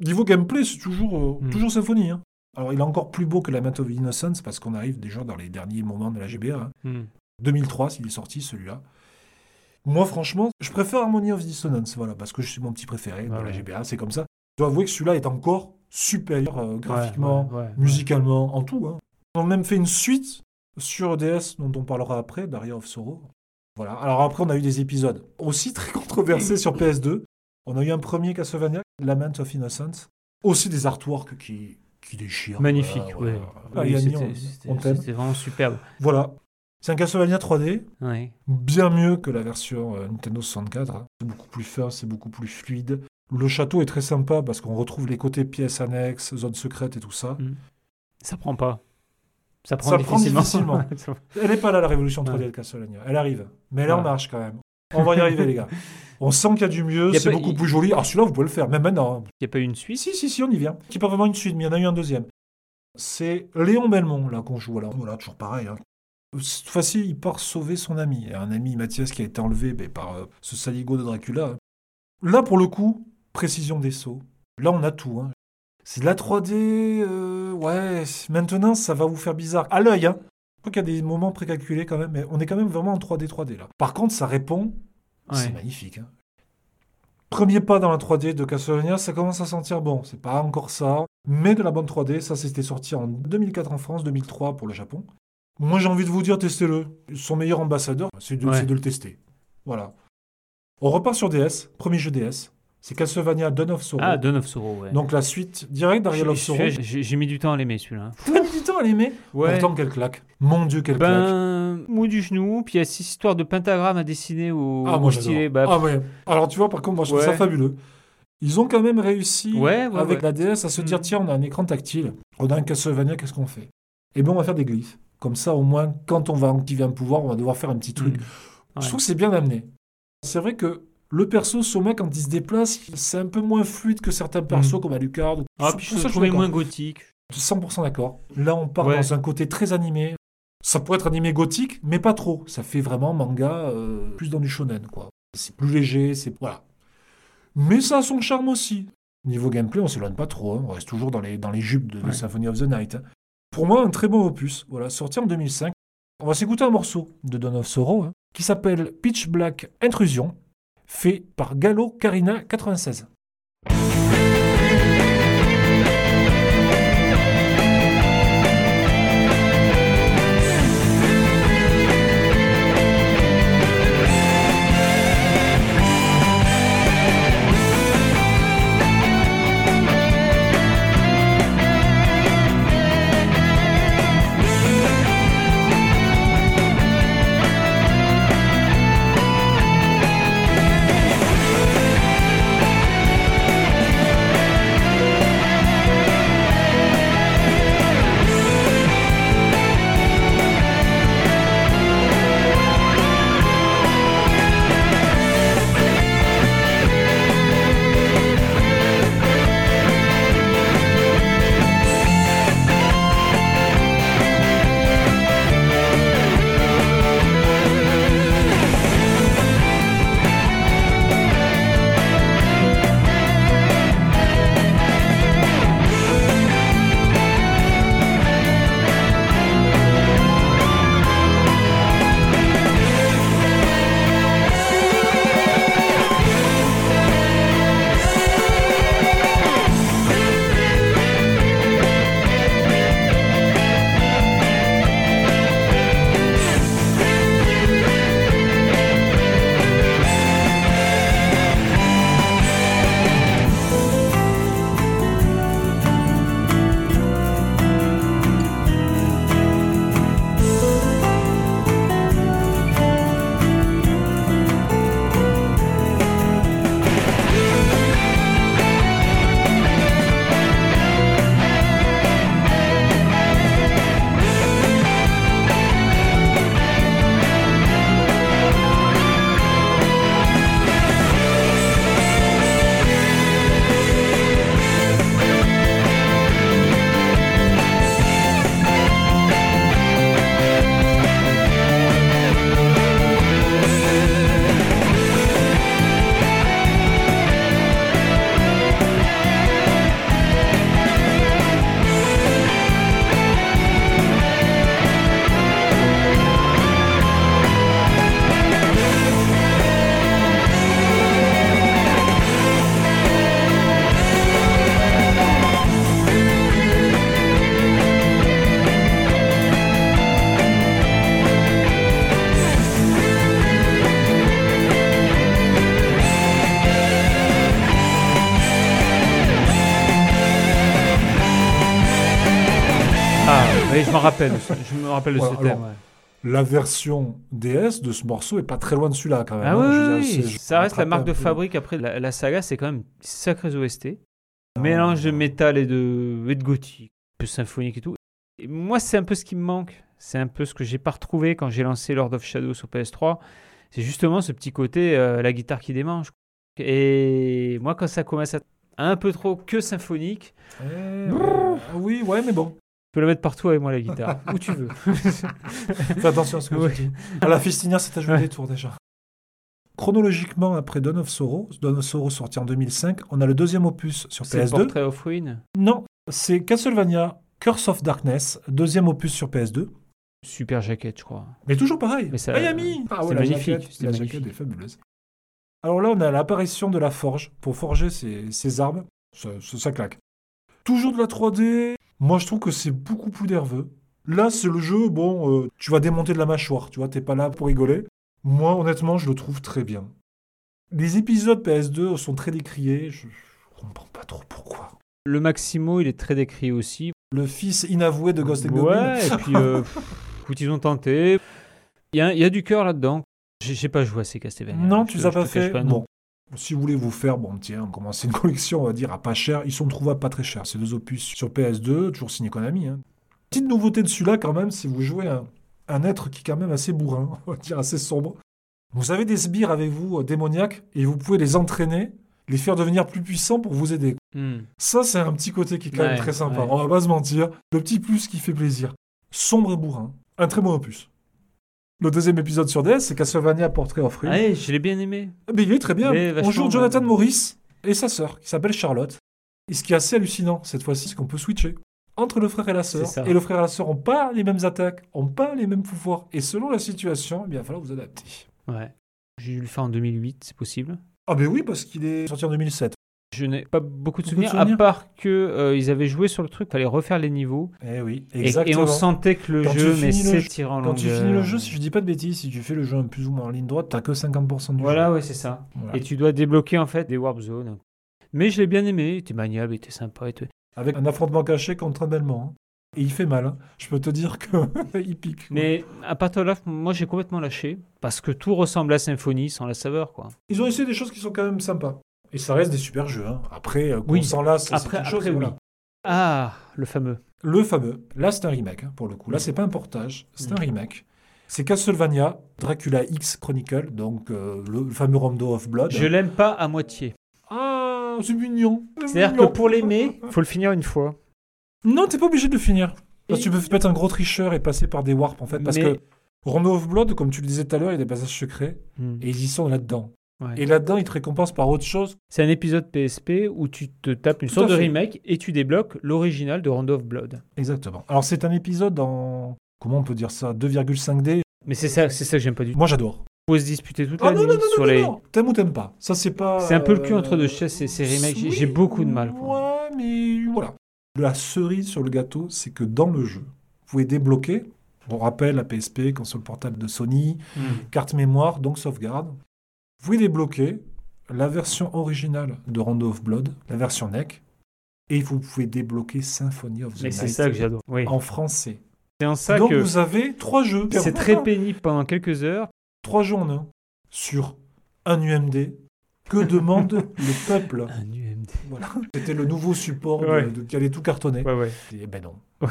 Niveau gameplay, c'est toujours, euh, Mm. toujours symphonie. hein. Alors, il est encore plus beau que la Mat of Innocence, parce qu'on arrive déjà dans les derniers moments de la GBA. hein. Hmm. 2003, s'il est sorti, celui-là. Moi, franchement, je préfère Harmony of Dissonance, voilà, parce que c'est mon petit préféré dans Ouais, la. GBA, c'est comme ça. Je dois avouer que celui-là est encore supérieur euh, graphiquement, Ouais, ouais, ouais. musicalement, en tout. Hein. On a même fait une suite Sur DS, dont on parlera après, Daria of Sorrow. Voilà. Alors après, on a eu des épisodes aussi très controversés sur PS2. On a eu un premier Castlevania, Lament of Innocence. Aussi des artworks qui, qui déchirent. Magnifique, Voilà, ouais. voilà. Oui, Ah, Yanni, c'était- vraiment superbe. Voilà. C'est un Castlevania 3D, Ouais. bien mieux que la version euh, Nintendo 64. hein. C'est beaucoup plus fin, c'est beaucoup plus fluide. Le château est très sympa parce qu'on retrouve les côtés pièces annexes, zones secrètes et tout ça. Ça prend pas. Ça prend Ça prend difficilement. Elle n'est pas là, la révolution 3D Ouais. de Castlevania. Elle arrive. Mais on Ouais. marche quand même. On va y arriver, les gars. On sent qu'il y a du mieux, c'est beaucoup y- plus joli. Alors celui-là, vous pouvez le faire, même maintenant. Il n'y a pas eu une suite? Si, si, si, on y vient. Qui pas vraiment une suite, mais il y en a eu un deuxième. C'est Léon Belmont, là, qu'on joue. Alors, voilà, toujours pareil. hein. Cette fois-ci, il part sauver son ami. Un ami, Mathias, qui a été enlevé ben, par euh, ce saligo de Dracula. Là, pour le coup, précision des sauts. Là, on a tout. hein. C'est de la 3D. euh, ouais, maintenant, ça va vous faire bizarre. À l'œil, hein. Je crois qu'il y a des moments précalculés quand même, mais on est quand même vraiment en 3D, 3D là. Par contre, ça répond. C'est magnifique. hein. Premier pas dans la 3D de Castlevania, ça commence à sentir bon. C'est pas encore ça, mais de la bonne 3D. Ça, c'était sorti en 2004 en France, 2003 pour le Japon. Moi, j'ai envie de vous dire, testez-le. Son meilleur ambassadeur, c'est de, Ouais. c'est de le tester. Voilà. On repart sur DS, premier jeu DS. C'est Castlevania Dawn of Sorrow. Ah, Dawn of Sorrow, ouais. Donc la suite directe d'Ariel of Sorrow. J'ai- mis du temps à l'aimer celui-là. T'as mis du temps à l'aimer Ouais. Pourtant, quelle claque. Mon Dieu, quelle claque. Ben, mou du genou, puis il y a cette histoire de pentagramme à dessiner au, Ah, au moi, stylet. Bah, Ah, ouais. Alors, tu vois, par contre, moi, je trouve ça fabuleux. Ils ont quand même réussi, Ouais, avec la DS, à se dire Mm. tiens, on a un écran tactile, on a un Castlevania, qu'est-ce qu'on fait? Eh bien, on va faire des glyphes. Comme ça, au moins, quand on va activer un pouvoir, on va devoir faire un petit truc. Mm. Je trouve que c'est bien amené. C'est vrai que le perso, Soma, quand il se déplace, c'est un peu moins fluide que certains persos Mm. comme Alucard. Ah, Pour puis je ça, le trouvais moins gothique. 100% d'accord. Là, on part Ouais. dans un côté très animé. Ça pourrait être animé gothique, mais pas trop. Ça fait vraiment manga, euh, plus dans du shonen, quoi. C'est plus léger, c'est... Voilà. Mais ça a son charme aussi. Niveau gameplay, on s'éloigne pas trop. hein. On reste toujours dans les, dans les jupes de. Symphony of the Night. hein. Pour moi, un très bon opus. Voilà, sorti en 2005. On va s'écouter un morceau de Dawn of Sorrow, hein, qui s'appelle Pitch Black Intrusion, fait par Gallo Carina 96. Je m'en rappelle, de ce- je me rappelle de Voilà, ce thème. alors, ouais. La version DS de ce morceau est pas très loin de celui-là quand même. Ah hein. Oui, dire, oui, ça reste la marque de fabrique. Après, la, la saga, c'est quand même sacrés OST. Ah, Mélange de métal et de, et de gothique, un peu symphonique et tout. Et moi, c'est un peu ce qui me manque. C'est un peu ce que j'ai pas retrouvé quand j'ai lancé Lord of Shadow sur PS3. C'est justement ce petit côté, euh, la guitare qui démange. Et moi, quand ça commence à être un peu trop que symphonique, Eh, oui, ouais, mais bon. Tu peux la mettre partout avec moi, la guitare, où tu veux. Fais attention à ce que Ouais. tu dis. À la Fistinière, c'est à jouer Ouais. des tours déjà. Chronologiquement, après Dawn of Sorrow, Dawn of Sorrow sorti en 2005, on a le deuxième opus sur C'est le PS2. Portrait of Ruin? Non, c'est Castlevania Curse of Darkness, deuxième opus sur PS2. Super jaquette, je crois. Mais toujours pareil. Mais ça- Miami Ah c'est ouais, la magnifique, jaquette, c'est la magnifique. jaquette est fabuleuse. Alors là, on a l'apparition de la forge pour forger ses, ses armes. Ça, ça- ça claque. Toujours de la 3D. Moi, je trouve que c'est beaucoup plus nerveux. Là, c'est le jeu, bon, euh, tu vas démonter de la mâchoire, tu vois, t'es pas là pour rigoler. Moi, honnêtement, je le trouve très bien. Les épisodes PS2 sont très décriés, je, je comprends pas trop pourquoi. Le Maximo, il est très décrit aussi. Le fils inavoué de Ghost Goblin. Ouais, et puis, euh, écoute, ils ont tenté. Il y a, il y a du cœur là-dedans. J'ai pas joué à ces Castlevania. Non, tu les as pas fait. pas, non. bon, si vous voulez vous faire, bon, tiens, commencer une collection, on va dire, à pas cher. Ils sont trouvables pas très chers. Ces deux opus sur PS2, toujours signé Konami. Hein. Petite nouveauté de celui-là, quand même, si vous jouez un, un être qui est quand même assez bourrin, on va dire assez sombre. Vous avez des sbires avec vous, euh, démoniaques, et vous pouvez les entraîner, les faire devenir plus puissants pour vous aider. Hmm. Ça, c'est un petit côté qui est quand même très sympa. ouais. On va pas se mentir. Le petit plus qui fait plaisir. Sombre et bourrin. Un très bon opus. Le deuxième épisode sur DS, c'est Castlevania Portrait of Ruin. Ouais, je l'ai bien aimé. Ah, Mais il est très bien. On joue Jonathan ouais. Morris et sa sœur, qui s'appelle Charlotte. Et ce qui est assez hallucinant cette fois-ci, c'est qu'on peut switcher entre le frère et la sœur. Et le frère et la sœur n'ont pas les mêmes attaques, n'ont pas les mêmes pouvoirs. Et selon la situation, eh bien, il va falloir vous adapter. Ouais. J'ai dû le faire en 2008, c'est possible. Ah ben oui, parce qu'il est sorti en 2007. Je n'ai pas beaucoup de Beaucoup de souvenirs, à part que euh, ils avaient joué sur le truc, fallait refaire les niveaux. Eh oui, Et, exactement. et on sentait que le Quand jeu, mais jeu- s'étirait en Quand tu longueur. finis le jeu, si je dis pas de bêtises, si tu fais le jeu un plus ou moins en ligne droite, t'as que 50% du Voilà, jeu. ouais, c'est ça. Voilà. Et tu dois débloquer en fait des warp zones. Mais je l'ai bien aimé, il était maniable, il était sympa. Et tout. Avec un affrontement caché contre un Belmont. hein. Et il fait mal. hein. Je peux te dire que il pique. Mais à partir de là, moi j'ai complètement lâché parce que tout ressemble à Symphonie sans la saveur, quoi. Ils ont essayé des choses qui sont quand même sympas. Et ça reste des super jeux. hein. Après, euh, Oui. s'en lasse, Après, une chose. après oui. voilà. Ah, le fameux. Le fameux. Là, c'est un remake, hein, pour le coup. Là, c'est pas un portage, c'est un Mm. remake. C'est Castlevania, Dracula X Chronicle, donc euh, le fameux Rondo of Blood. Je l'aime pas à moitié. Ah, c'est mignon. c'est C'est-à-dire que pour l'aimer, faut le finir une fois. Non, t'es pas obligé de le finir. Parce que tu peux être un gros tricheur et passer par des warps, en fait. Parce Mais- que Rondo of Blood, comme tu le disais tout à l'heure, il y a des passages secrets. Hmm. Et ils y sont là-dedans. Ouais. Et là-dedans, ils te récompensent par autre chose. C'est un épisode PSP où tu te tapes une Tout sorte de remake et tu débloques l'original de Rondo of Blood. Exactement. Alors, c'est un épisode en. Comment on peut dire ça 2,5D. Mais c'est ça, c'est ça que j'aime pas du tout. Moi, j'adore. Faut se disputer toute Ah la non, nuit non, non, sur les. T'aimes ou t'aimes pas Ça, c'est pas. C'est un peu le cul euh, entre deux chaises, ces, ces remakes. Oui, J'ai beaucoup de mal. quoi. Ouais, mais voilà. La cerise sur le gâteau, c'est que dans le jeu, vous pouvez débloquer. On rappelle la PSP, console portable de Sony, Hmm. carte mémoire, donc sauvegarde. Vous pouvez débloquer la version originale de Rondo of Blood, la version NEC, et vous pouvez débloquer Symphony of the Mais Night c'est ça que j'adore. Oui. en français. C'est en ça donc que vous avez trois jeux. c'est très pénible pendant quelques heures. Trois jeux en un sur un UMD. Que demande le peuple? Un UMD. Voilà. C'était le nouveau support de- Ouais. de- qui allait tout cartonner. Ouais, ouais. Et ben non.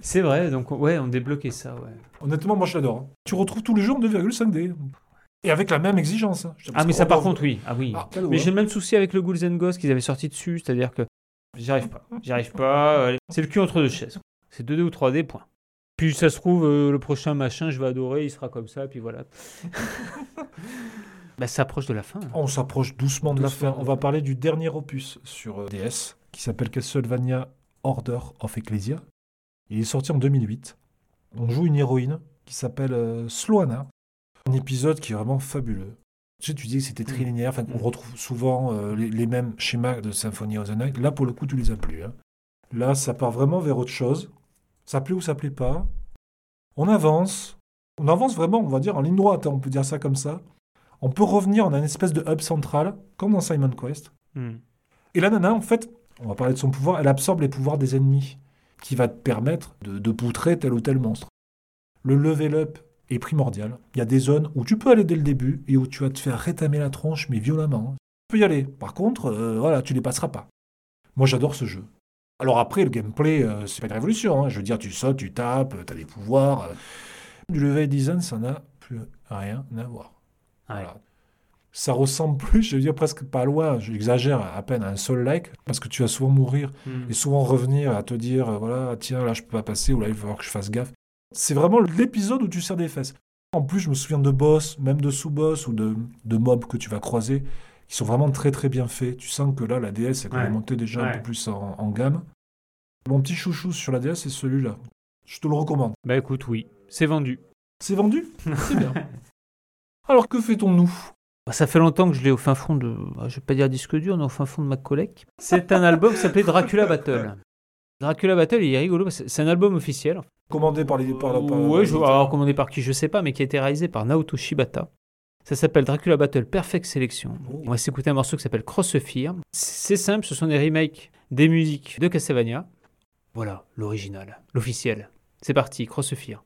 C'est vrai, donc ouais, on débloquait ça, ouais. Honnêtement, moi je l'adore. hein. Tu retrouves tous les en 2,5D. Et avec la même exigence. hein. Ah, mais ça, par contre, oui. Ah oui. Ah, Mais j'ai le même souci avec le Ghouls and Ghosts qu'ils avaient sorti dessus, c'est-à-dire que j'y arrive pas. J'y arrive pas. euh, C'est le cul entre deux chaises. C'est 2D ou 3D, point. Puis ça se trouve, euh, le prochain machin, je vais adorer, il sera comme ça, puis voilà. bah, ça approche de la fin. On s'approche doucement de la fin. On va parler du dernier opus sur euh, DS qui s'appelle Castlevania Order of Ecclesia. Il est sorti en 2008. On joue une héroïne qui s'appelle euh, Sloana. Un épisode qui est vraiment fabuleux. Tu sais, tu dis que c'était trilinéaire, enfin, on Mm. retrouve souvent euh, les, les mêmes schémas de Symphony of the Night. Là, pour le coup, tu les as plus. hein. Là, ça part vraiment vers autre chose. Ça plaît ou ça plaît pas. On avance. On avance vraiment, on va dire, en ligne droite, hein, on peut dire ça comme ça. On peut revenir en un espèce de hub central, comme dans Simon Quest. Hmm. Et la nana, en fait, on va parler de son pouvoir, elle absorbe les pouvoirs des ennemis. qui va te permettre de, de poutrer tel ou tel monstre. Le level up est primordial. Il y a des zones où tu peux aller dès le début et où tu vas te faire rétamer la tronche, mais violemment. Tu peux y aller. Par contre, euh, voilà, tu les passeras pas. Moi, j'adore ce jeu. Alors après, le gameplay, euh, c'est pas une révolution. hein. Je veux dire, tu sautes, tu tapes, tu as des pouvoirs. euh. Du level design, ça n'a plus rien à voir. Ouais. Voilà. Ça ressemble plus, je veux dire presque pas loin, j'exagère à peine, à un Soul-like, parce que tu vas souvent mourir Hmm. et souvent revenir à te dire, euh, voilà, tiens, là je peux pas passer, ou là il va falloir que je fasse gaffe. C'est vraiment l'épisode où tu serres des fesses. En plus, je me souviens de boss, même de sous-boss ou de, de mobs que tu vas croiser, qui sont vraiment très très bien faits. Tu sens que là, la DS est quand même Ouais. montée déjà un peu plus en, en gamme. Mon petit chouchou sur la DS, c'est celui-là. Je te le recommande. Bah écoute, oui, c'est vendu. C'est vendu? C'est bien. Alors que fait-on nous Bah, Ça fait longtemps que je l'ai au fin fond de. bah, Je vais pas dire disque dur, mais au fin fond de ma collecte. C'est un album qui s'appelait Dracula Battle. Dracula Battle, il est rigolo. parce que C'est un album officiel. Commandé par les. Par, par- par- ouais, je, alors commandé par qui, je sais pas, mais qui a été réalisé par Naoto Shibata. Ça s'appelle Dracula Battle Perfect Selection. Oh. On va s'écouter un morceau qui s'appelle Crossfire. C'est simple, ce sont des remakes des musiques de Castlevania. Voilà, l'original, l'officiel. C'est parti, Crossfire.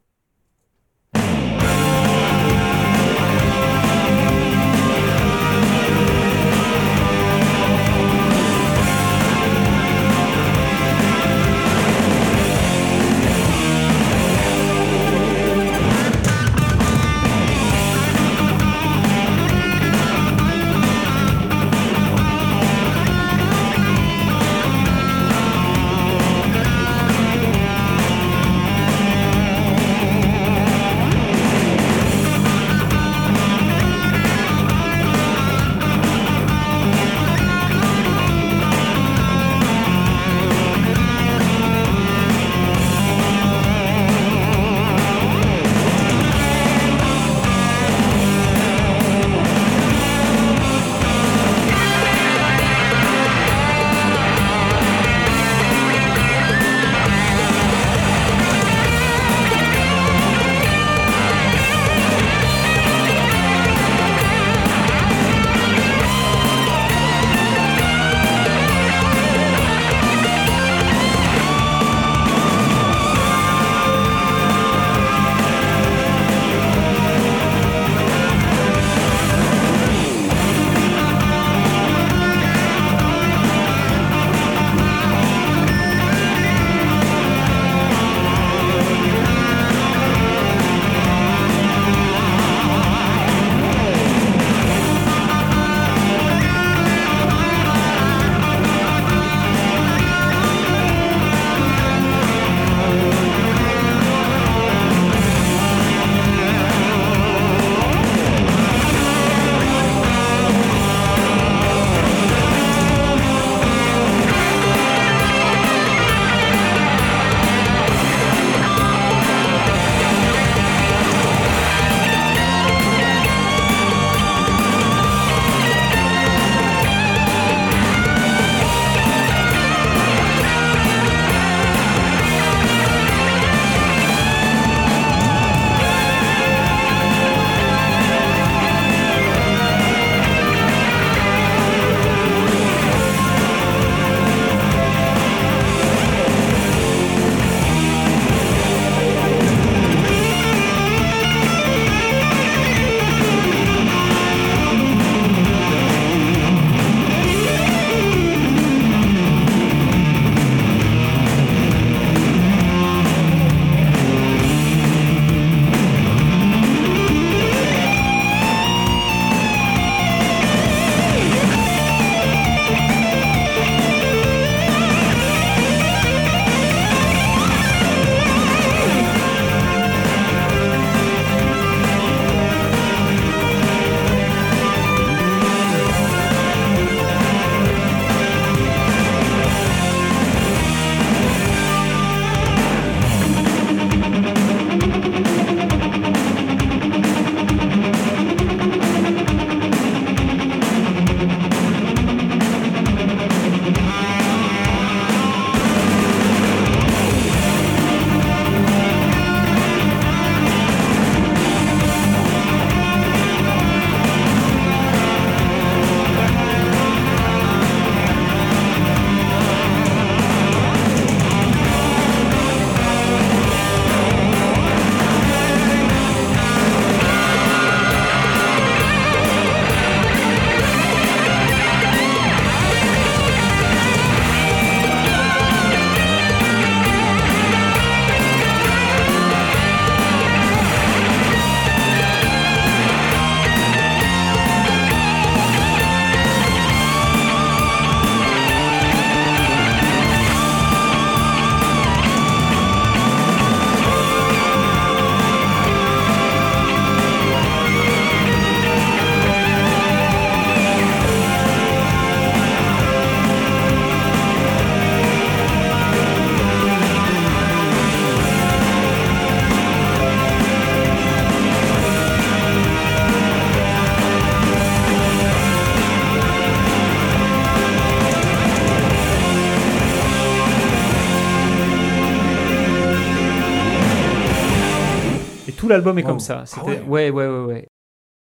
L'album est Wow. comme ça. Ah ouais. ouais, ouais, ouais, ouais.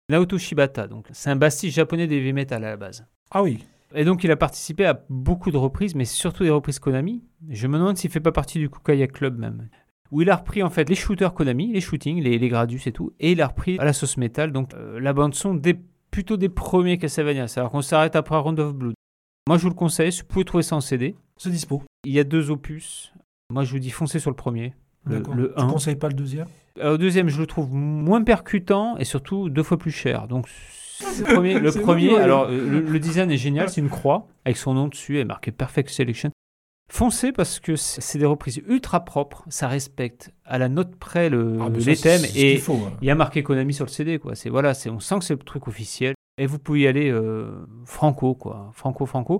Naoto Shibata, donc c'est un bastique japonais d'heavy metal à la base. Ah oui. Et donc il a participé à beaucoup de reprises, mais surtout des reprises Konami. Je me demande s'il fait pas partie du Kukaya Club même. Où il a repris en fait les shooters Konami, les shootings, les, les Gradius et tout, et il a repris à la sauce métal, donc euh, la bande son des, plutôt des premiers Castlevania. Alors qu'on s'arrête après Round of Blood. Moi je vous le conseille, vous pouvez trouver ça en CD. C'est dispo. Il y a deux opus. Moi je vous dis foncez sur le premier, le, D'accord. le Tu 1. conseilles pas le deuxième? Euh, Au deuxième, je le trouve moins percutant et surtout deux fois plus cher. Donc, le premier, le bon, alors euh, le, le design est génial, c'est une croix avec son nom dessus et marqué Perfect Selection. Foncez parce que c'est des reprises ultra propres, ça respecte à la note près le, Ah, ça, les thèmes et faut, hein. il y a marqué Konami sur le CD quoi. C'est voilà, c'est on sent que c'est le truc officiel et vous pouvez y aller euh, franco quoi, franco franco.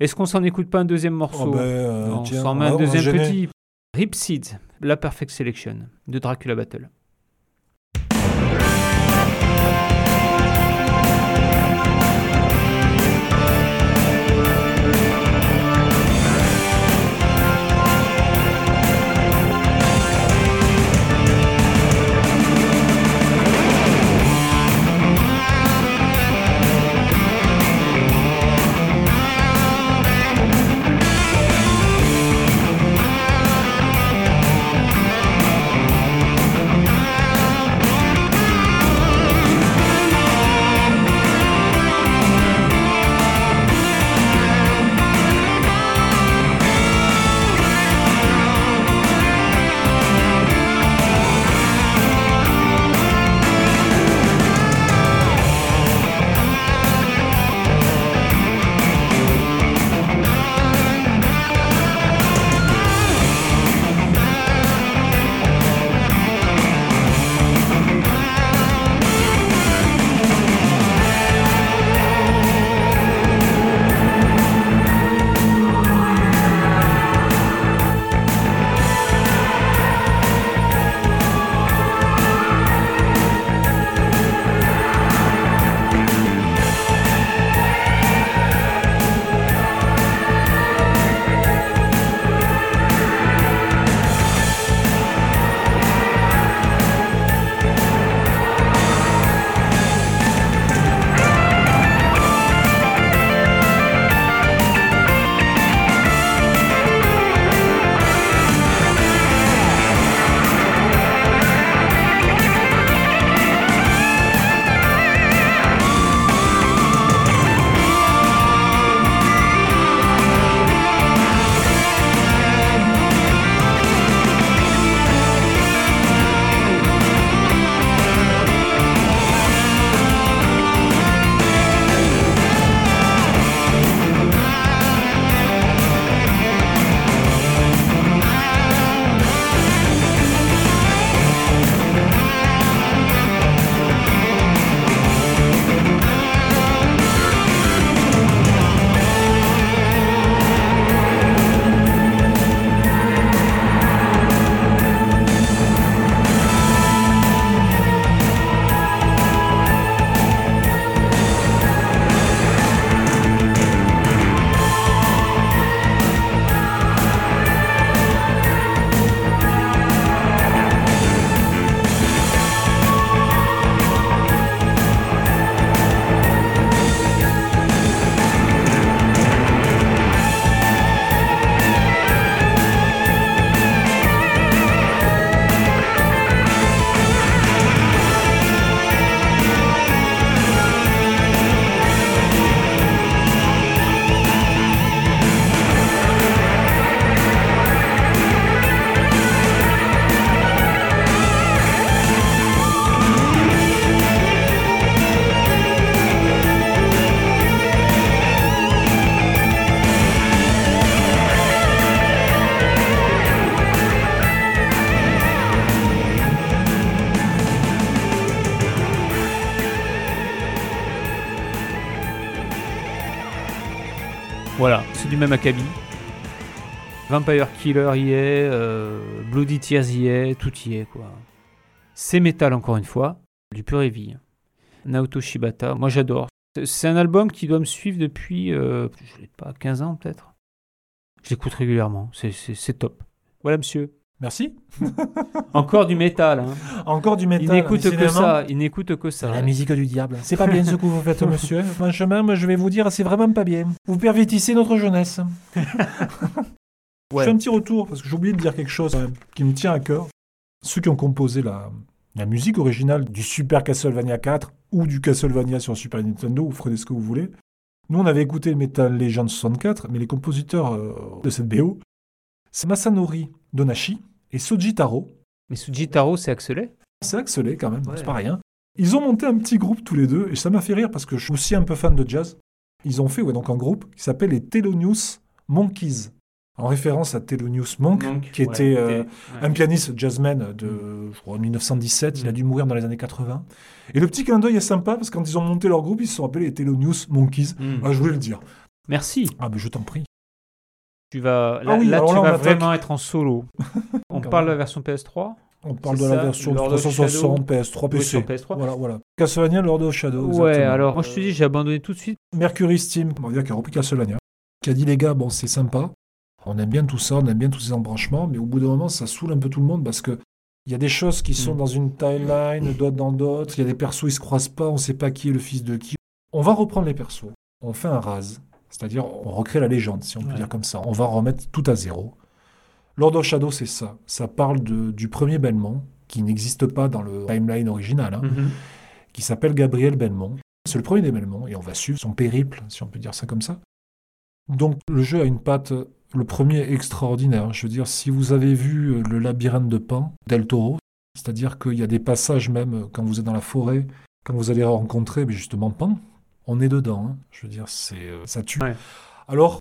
Est-ce qu'on s'en écoute pas un deuxième Oh, morceau ben, euh, On s'en met un deuxième petit Ripseed, la Perfect Selection de Dracula Battle. Même acabit. Vampire Killer y est, euh, Bloody Tears y est, tout y est quoi. C'est métal encore une fois, du pur heavy. Naoto Shibata, moi j'adore. C'est- un album qui doit me suivre depuis, euh, je sais pas, 15 ans peut-être. Je l'écoute régulièrement, c'est top. Voilà monsieur. Merci. Encore du métal. hein. Encore du métal. Il n'écoute que ça. Il n'écoute que ça. la musique du diable. C'est pas bien ce que vous faites, monsieur. Franchement, moi, je vais vous dire, c'est vraiment pas bien. Vous pervertissez notre jeunesse. Je Ouais. fais un petit retour, parce que j'ai oublié de dire quelque chose même, qui me tient à cœur. Ceux qui ont composé la, la musique originale du Super Castlevania 4 ou du Castlevania sur Super Nintendo, vous ferez ce que vous voulez. Nous, on avait écouté le Metal Legend 64, mais les compositeurs euh, de cette BO, c'est Masanori Donashi et Soji Taro. Mais Sujitaro, c'est Axelet C'est axelé quand même, Ouais. c'est pas rien. Ils ont monté un petit groupe tous les deux, et ça m'a fait rire parce que je suis aussi un peu fan de jazz. Ils ont fait ouais, donc un groupe qui s'appelle les Thelonious Monkeys, en référence à Thelonious Monk, qui était euh, un pianiste jazzman de je crois, 1917. Il a dû mourir dans les années 80. Et le petit clin d'œil est sympa parce que quand ils ont monté leur groupe, ils se sont appelés les Thelonious Monkeys. Hmm. Ah, je voulais le dire. Merci. Ah, mais je t'en prie. Tu vas, là, Ah oui, là, tu là, vas attaque. vraiment être en solo. On parle de la version PS3 On parle de la version Lord of 360, PS3, Oui, PC. sur PS3. Voilà, voilà. Castlevania Lord of Shadow. Ouais, exactement. alors moi je te dis, j'ai abandonné tout de suite. Mercury Steam, on va dire qui a repris Castlevania, qui a dit les gars, bon c'est sympa, on aime bien tout ça, on aime bien tous ces embranchements, mais au bout d'un moment ça saoule un peu tout le monde parce que il y a des choses qui sont Mm. dans une timeline, d'autres dans d'autres, il y a des persos ils se croisent pas, on sait pas qui est le fils de qui. On va reprendre les persos, on fait un rase, c'est-à-dire on recrée la légende si on peut Ouais. dire comme ça, on va remettre tout à zéro. Lord of Shadow c'est ça, ça parle de- du premier Belmont qui n'existe pas dans le timeline original. hein Mhm. qui s'appelle Gabriel Belmont. C'est le premier des Belmont et on va suivre son périple, si on peut dire ça comme ça. Donc le jeu a une patte, le premier extraordinaire. Je veux dire, si vous avez vu euh, le labyrinthe de Pan, Del Toro, c'est-à-dire qu'il y a des passages même euh, quand vous êtes dans la forêt, quand vous allez rencontrer justement Pan, on est dedans. hein. Je veux dire, c'est euh, ça tue. Ouais. Alors,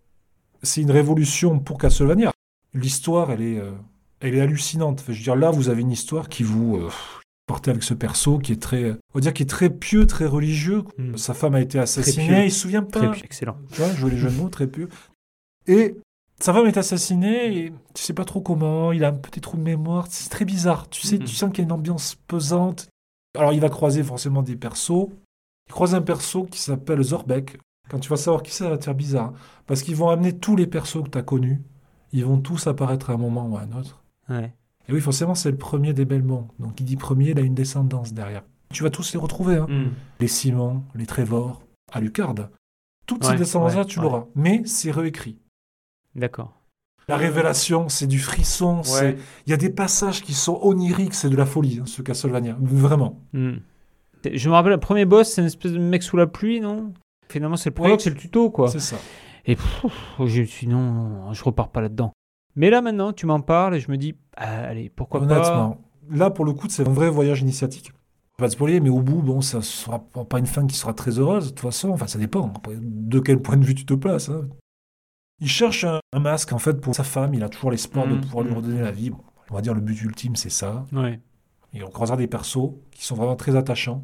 c'est une révolution pour Castlevania. L'histoire, elle est, euh, elle est hallucinante. Enfin, je veux dire, là, vous avez une histoire qui vous euh, portez avec ce perso qui est très, on va dire, qui est très pieux, très religieux. Mm. Sa femme a été pieux. assassinée, il se souvient pas. Très excellent. Tu vois, de mots, très pieux. Et sa femme est assassinée et tu sais pas trop comment, il a un petit trou de mémoire, c'est très bizarre. Tu sais, Mhm. tu sens qu'il y a une ambiance pesante. Alors il va croiser forcément des persos. Il croise un perso qui s'appelle Zorbeck. Quand tu vas savoir qui c'est, ça va te faire bizarre. Parce qu'ils vont amener tous les persos que tu as connus. Ils vont tous apparaître à un moment ou à un autre. Ouais. Et oui, forcément, c'est le premier des Belmont. Donc il dit premier, il a une descendance derrière. Tu vas tous les retrouver. Hein. Mm. Les Simon, les Trevor, Alucard. Toutes Ouais, ces descendances-là, ouais, tu l'auras. Mais c'est réécrit. D'accord. La révélation, c'est du frisson. c'est- Il y a des passages qui sont oniriques, c'est de la folie, hein, ce Castlevania. Vraiment. Mm. Je me rappelle, le premier boss, c'est une espèce de mec sous la pluie, non? Finalement, c'est le prologue, c'est le tuto, quoi. C'est ça. Et pff, je me suis dit, non, je repars pas là-dedans. Mais là, maintenant, tu m'en parles et je me dis, ah, allez, pourquoi pas? Honnêtement, là, pour le coup, c'est un vrai voyage initiatique. Pas de spoiler, mais au bout, bon, ça sera pas pas une fin qui sera très heureuse, de toute façon. Enfin, ça dépend de quel point de vue tu te places. hein. Il cherche un, un masque, en fait, pour sa femme. Il a toujours l'espoir de Mhm, pouvoir lui mhm. redonner la vie. Bon, on va dire le but ultime, c'est ça. Ouais. Et on croisera des persos qui sont vraiment très attachants.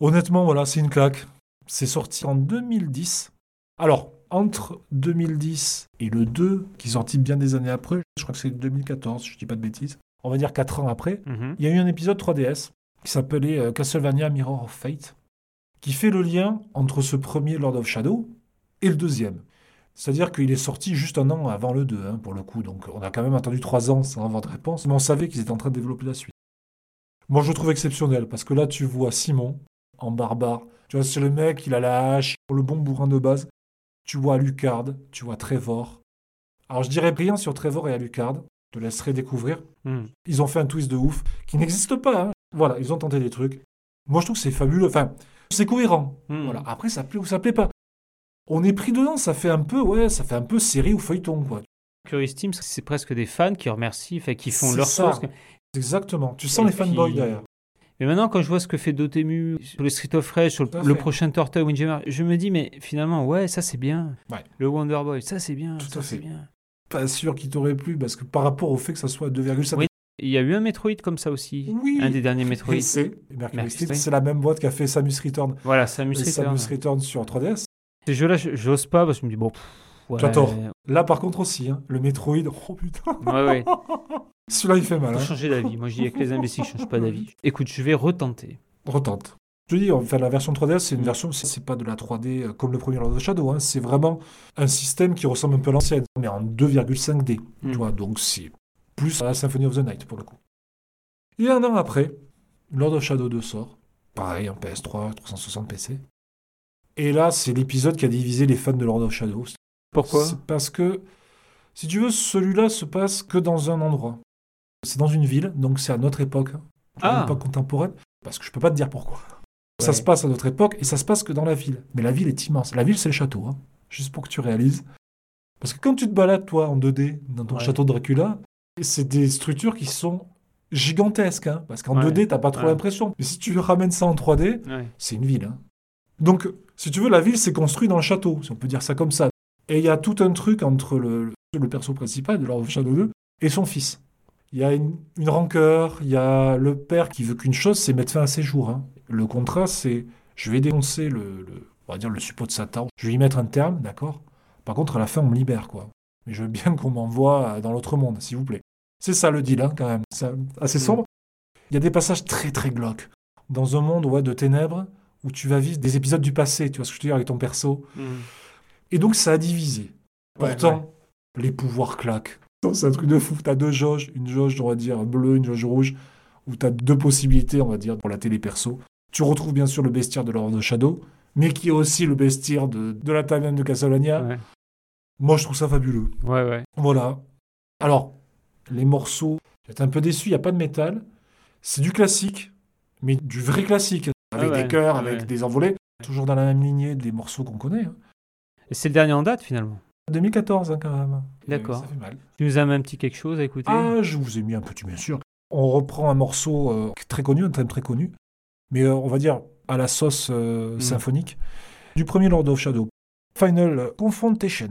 Honnêtement, voilà, c'est une claque. C'est sorti en 2010. Alors, entre 2010 et le 2, qui est sorti bien des années après, je crois que c'est 2014, je dis pas de bêtises, on va dire 4 ans après, Mhm. il y a eu un épisode 3DS qui s'appelait euh, Castlevania Mirror of Fate, qui fait le lien entre ce premier Lord of Shadow et le deuxième. C'est-à-dire qu'il est sorti juste un an avant le 2, hein, pour le coup. Donc on a quand même attendu 3 ans sans avoir de réponse, mais on savait qu'ils étaient en train de développer la suite. Moi, je le trouve exceptionnel, parce que là, tu vois Simon en barbare. Tu vois, c'est le mec, il a la hache, le bon bourrin de base. Tu vois Alucard, tu vois Trevor. Alors, je dirais rien sur Trevor et Alucard. Je te laisserai découvrir. Mm. Ils ont fait un twist de ouf qui n'existe pas. hein. Voilà, ils ont tenté des trucs. Moi, je trouve que c'est fabuleux. Enfin, c'est cohérent. Mm. Voilà. Après, ça plaît ou ça plaît pas. On est pris dedans. Ça fait un peu, ouais, ça fait un peu série ou feuilleton, quoi. Curious Team, c'est presque des fans qui remercient, enfin, qui font leur ça. sauce. Exactement. Tu sens Et les fanboys derrière. Mais maintenant, quand je vois ce que fait Dotemu sur le Street of Rage, sur le, le prochain Tortoise Windjammer, je me dis, mais finalement, ouais, ça c'est bien. Ouais. Le Wonder Boy, ça c'est bien. Tout ça à fait. bien. Pas sûr qu'il t'aurait plu parce que par rapport au fait que ça soit 2,5. Oui, Il y a eu un Metroid comme ça aussi. Oui. Un des derniers Metroid. Et c'est Mercury Mercury c'est la même boîte qui a fait Samus Return. Voilà, Samus Et Return. Samus Return sur 3DS. Ces jeux-là, je- j'ose pas parce que je me dis, bon, pff, ouais. Tu as tort. Là, par contre, aussi, hein, le Metroid. Oh putain. Ouais, ouais. Celui-là, il fait mal. Faut Hein. changer d'avis. Moi, je dis avec les imbéciles, je change pas d'avis. Écoute, je vais retenter. Retente. Je te dis, enfin, la version 3DS, c'est une version, c'est c'est pas de la 3D euh, comme le premier Lord of Shadow, hein, c'est vraiment un système qui ressemble un peu à l'ancienne, mais en 2,5D, Mm. tu vois, donc c'est plus à la Symphony of the Night pour le coup. Et un an après, Lord of Shadow 2 sort, pareil, en PS3, 360 PC. Et là, c'est l'épisode qui a divisé les fans de Lord of Shadow. Pourquoi parce que, si tu veux, celui-là se passe que dans un endroit. C'est dans une ville, donc c'est à notre époque, hein, à Ah. l'époque contemporaine, parce que je peux pas te dire pourquoi. Ça se passe à notre époque et ça se passe que dans la ville. Mais la ville est immense. La ville, c'est le château, hein, juste pour que tu réalises. Parce que quand tu te balades, toi, en 2D, dans ton Ouais. château de Dracula, c'est des structures qui sont gigantesques. hein, parce qu'en Ouais. 2D, t'as pas trop l'impression. Mais si tu ramènes ça en 3D, Ouais. c'est une ville. hein. Donc, si tu veux, la ville s'est construite dans le château, si on peut dire ça comme ça. Et il y a tout un truc entre le, le perso principal de Lord of Shadow 2 et son fils. Il y a une, une rancœur, il y a le père qui veut qu'une chose, c'est mettre fin à ses jours. hein. Le contrat, c'est je vais dénoncer le, le- on va dire le suppôt de Satan, je vais y mettre un terme, d'accord? Par contre, à la fin, on me libère, quoi. Mais je veux bien qu'on m'envoie dans l'autre monde, s'il vous plaît. C'est ça le deal, hein, quand même. C'est assez Mm. sombre. Il y a des passages très, très glauques. Dans un monde ouais, de ténèbres, où tu vas vivre des épisodes du passé, tu vois ce que je veux dire, avec ton perso. Mm. Et donc, ça a divisé. Ouais, Pourtant, les pouvoirs claquent. C'est un truc de fou. T'as deux jauges, une jauge, on va dire, bleue, une jauge rouge, où t'as deux possibilités, on va dire, pour la télé perso. Tu retrouves bien sûr le bestiaire de Lord of Shadow, mais qui est aussi le bestiaire de, de la taverne de Castlevania. Ouais. Moi, je trouve ça fabuleux. Ouais, ouais. Voilà. Alors, les morceaux, j'étais un peu déçu, il n'y a pas de métal. C'est du classique, mais du vrai classique, avec Ah ouais, des chœurs, ouais. avec des envolées. Toujours dans la même lignée des morceaux qu'on connaît. hein. Et c'est le dernier en date finalement. 2014, hein, quand même. D'accord. Tu nous as mis un petit quelque chose à écouter? Ah, je vous ai mis un petit, bien sûr. On reprend un morceau euh, très connu, un thème très connu, mais euh, on va dire à la sauce euh, Mm. symphonique, du premier Lord of Shadow. Final Confrontation.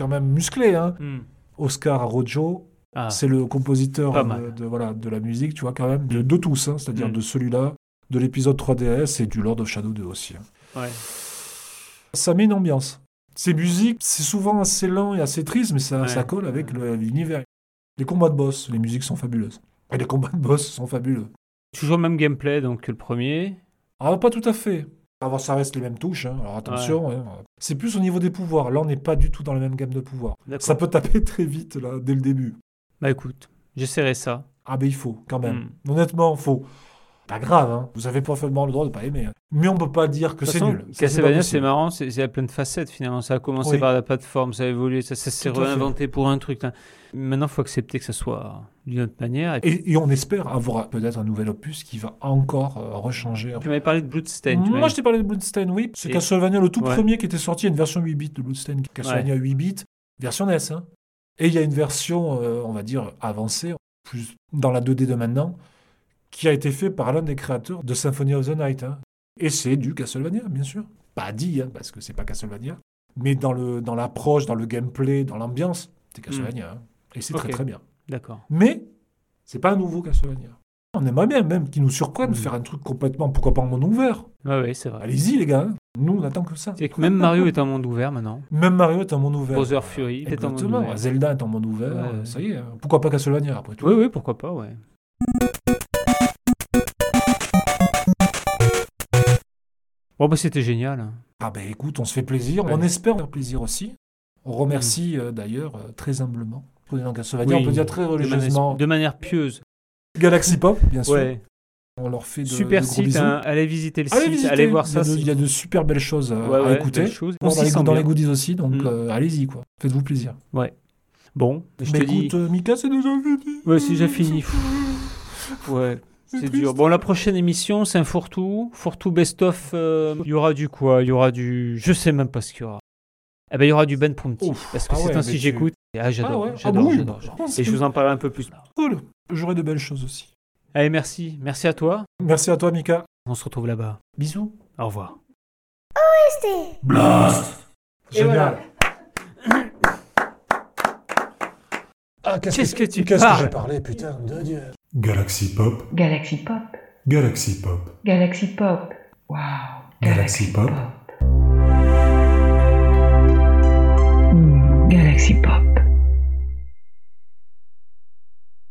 Quand même musclé. Hein. Hmm. Oscar Rojo, Ah. c'est le compositeur de, voilà, de la musique, tu vois, quand même, de, de tous, hein, c'est-à-dire Mm. de celui-là, de l'épisode 3DS et du Lord of Shadow 2 aussi. hein. Ouais. Ça met une ambiance. Ces musiques, c'est souvent assez lent et assez triste, mais ça, Ouais. ça colle avec l'univers. Les combats de boss, les musiques sont fabuleuses. Et les combats de boss sont fabuleux. Toujours le même gameplay donc que le premier. Ah, pas tout à fait. Alors, ça reste les mêmes touches, hein, alors attention. hein. C'est plus au niveau des pouvoirs. Là, on n'est pas du tout dans la même gamme de pouvoirs. Ça peut taper très vite, là, dès le début. Bah écoute, j'essaierai ça. Ah, ben il faut, quand même. Mm. Honnêtement, faut. Pas grave, hein. vous avez parfaitement le droit de pas aimer. hein. Mais on peut pas dire que c'est nul. Castlevania, c'est marrant, c'est à plein de facettes finalement. Ça a commencé Oui. par la plateforme, ça a évolué, ça, ça s'est fait. réinventé pour un truc. là. Maintenant, il faut accepter que ça soit d'une autre manière. Et puis, Et, et on espère avoir peut-être un nouvel opus qui va encore euh, rechanger. tu m'avais parlé de Bloodstained. Moi, je t'ai parlé de Bloodstained, oui. C'est Et- Castlevania, le tout Ouais. premier qui était sorti, une version 8 bits de Bloodstained. Castlevania 8 bits, version NES. hein. Et il y a une version, euh, on va dire, avancée, plus dans la 2D de maintenant, qui a été fait par l'un des créateurs de Symphony of the Night. hein. Et c'est du Castlevania, bien sûr. Pas dit, hein, parce que c'est pas Castlevania. Mais dans le dans l'approche, dans le gameplay, dans l'ambiance, c'est Castlevania. hein. Et c'est très très bien. D'accord. Mais c'est pas un nouveau Castlevania. On aimerait bien même qu'ils nous surprennent, Mm. faire un truc complètement, pourquoi pas en monde ouvert. Ouais, ouais, c'est vrai. Allez-y les gars, nous on attend que ça. C'est que même Mario est en monde ouvert maintenant. Même Mario est en monde ouvert. Bowser Fury est monde ouvert. Zelda est en monde ouvert, Ouais, ça y est. Pourquoi pas Castlevania après tout Oui, oui, pourquoi pas, ouais. Bon, bah c'était génial. Ah ben écoute, on se fait plaisir, Ouais. on espère faire plaisir aussi. On remercie euh, d'ailleurs euh, très humblement. Oui, on peut dire très religieusement. de manière pieuse. Galaxy Pop, bien sûr. Ouais. On leur fait de, Super de gros site, bisous. hein. allez visiter le Allez site, visiter, allez voir ça. Il y a de super belles choses euh, Ouais, à ouais, écouter. belle chose. Bon, On dans les, dans les goodies aussi, donc Mm. euh, allez-y quoi. Faites-vous plaisir. Bon, je Mais te dis. écoute, Mika, c'est déjà fini. Ouais, c'est déjà fini. Ouais, c'est dur. Bon, la prochaine émission, c'est un fourre-tout. Fourre-tout best-of. euh, Il y aura du quoi? Il y aura du. Je sais même pas ce qu'il y aura. Eh ben, il y aura du Ben. Ouf. Parce que Ah c'est ouais, ainsi que tu- j'écoute. Ah, j'adore. Ah ouais, ah J'adore, oui, j'adore, Et je vous en parlerai un peu plus. Cool. J'aurai de belles choses aussi. Allez, merci. Merci à toi. Merci à toi, Mika. On se retrouve là-bas. Bisous. Au revoir. Blast Et Génial. Ah, Qu'est-ce que tu Qu'est-ce que parles j'ai parlé, putain de Dieu Galaxy Pop, Galaxy Pop. Galaxy Pop, Galaxy Pop. Wow. Galaxy Pop. Hmm, Galaxy Pop.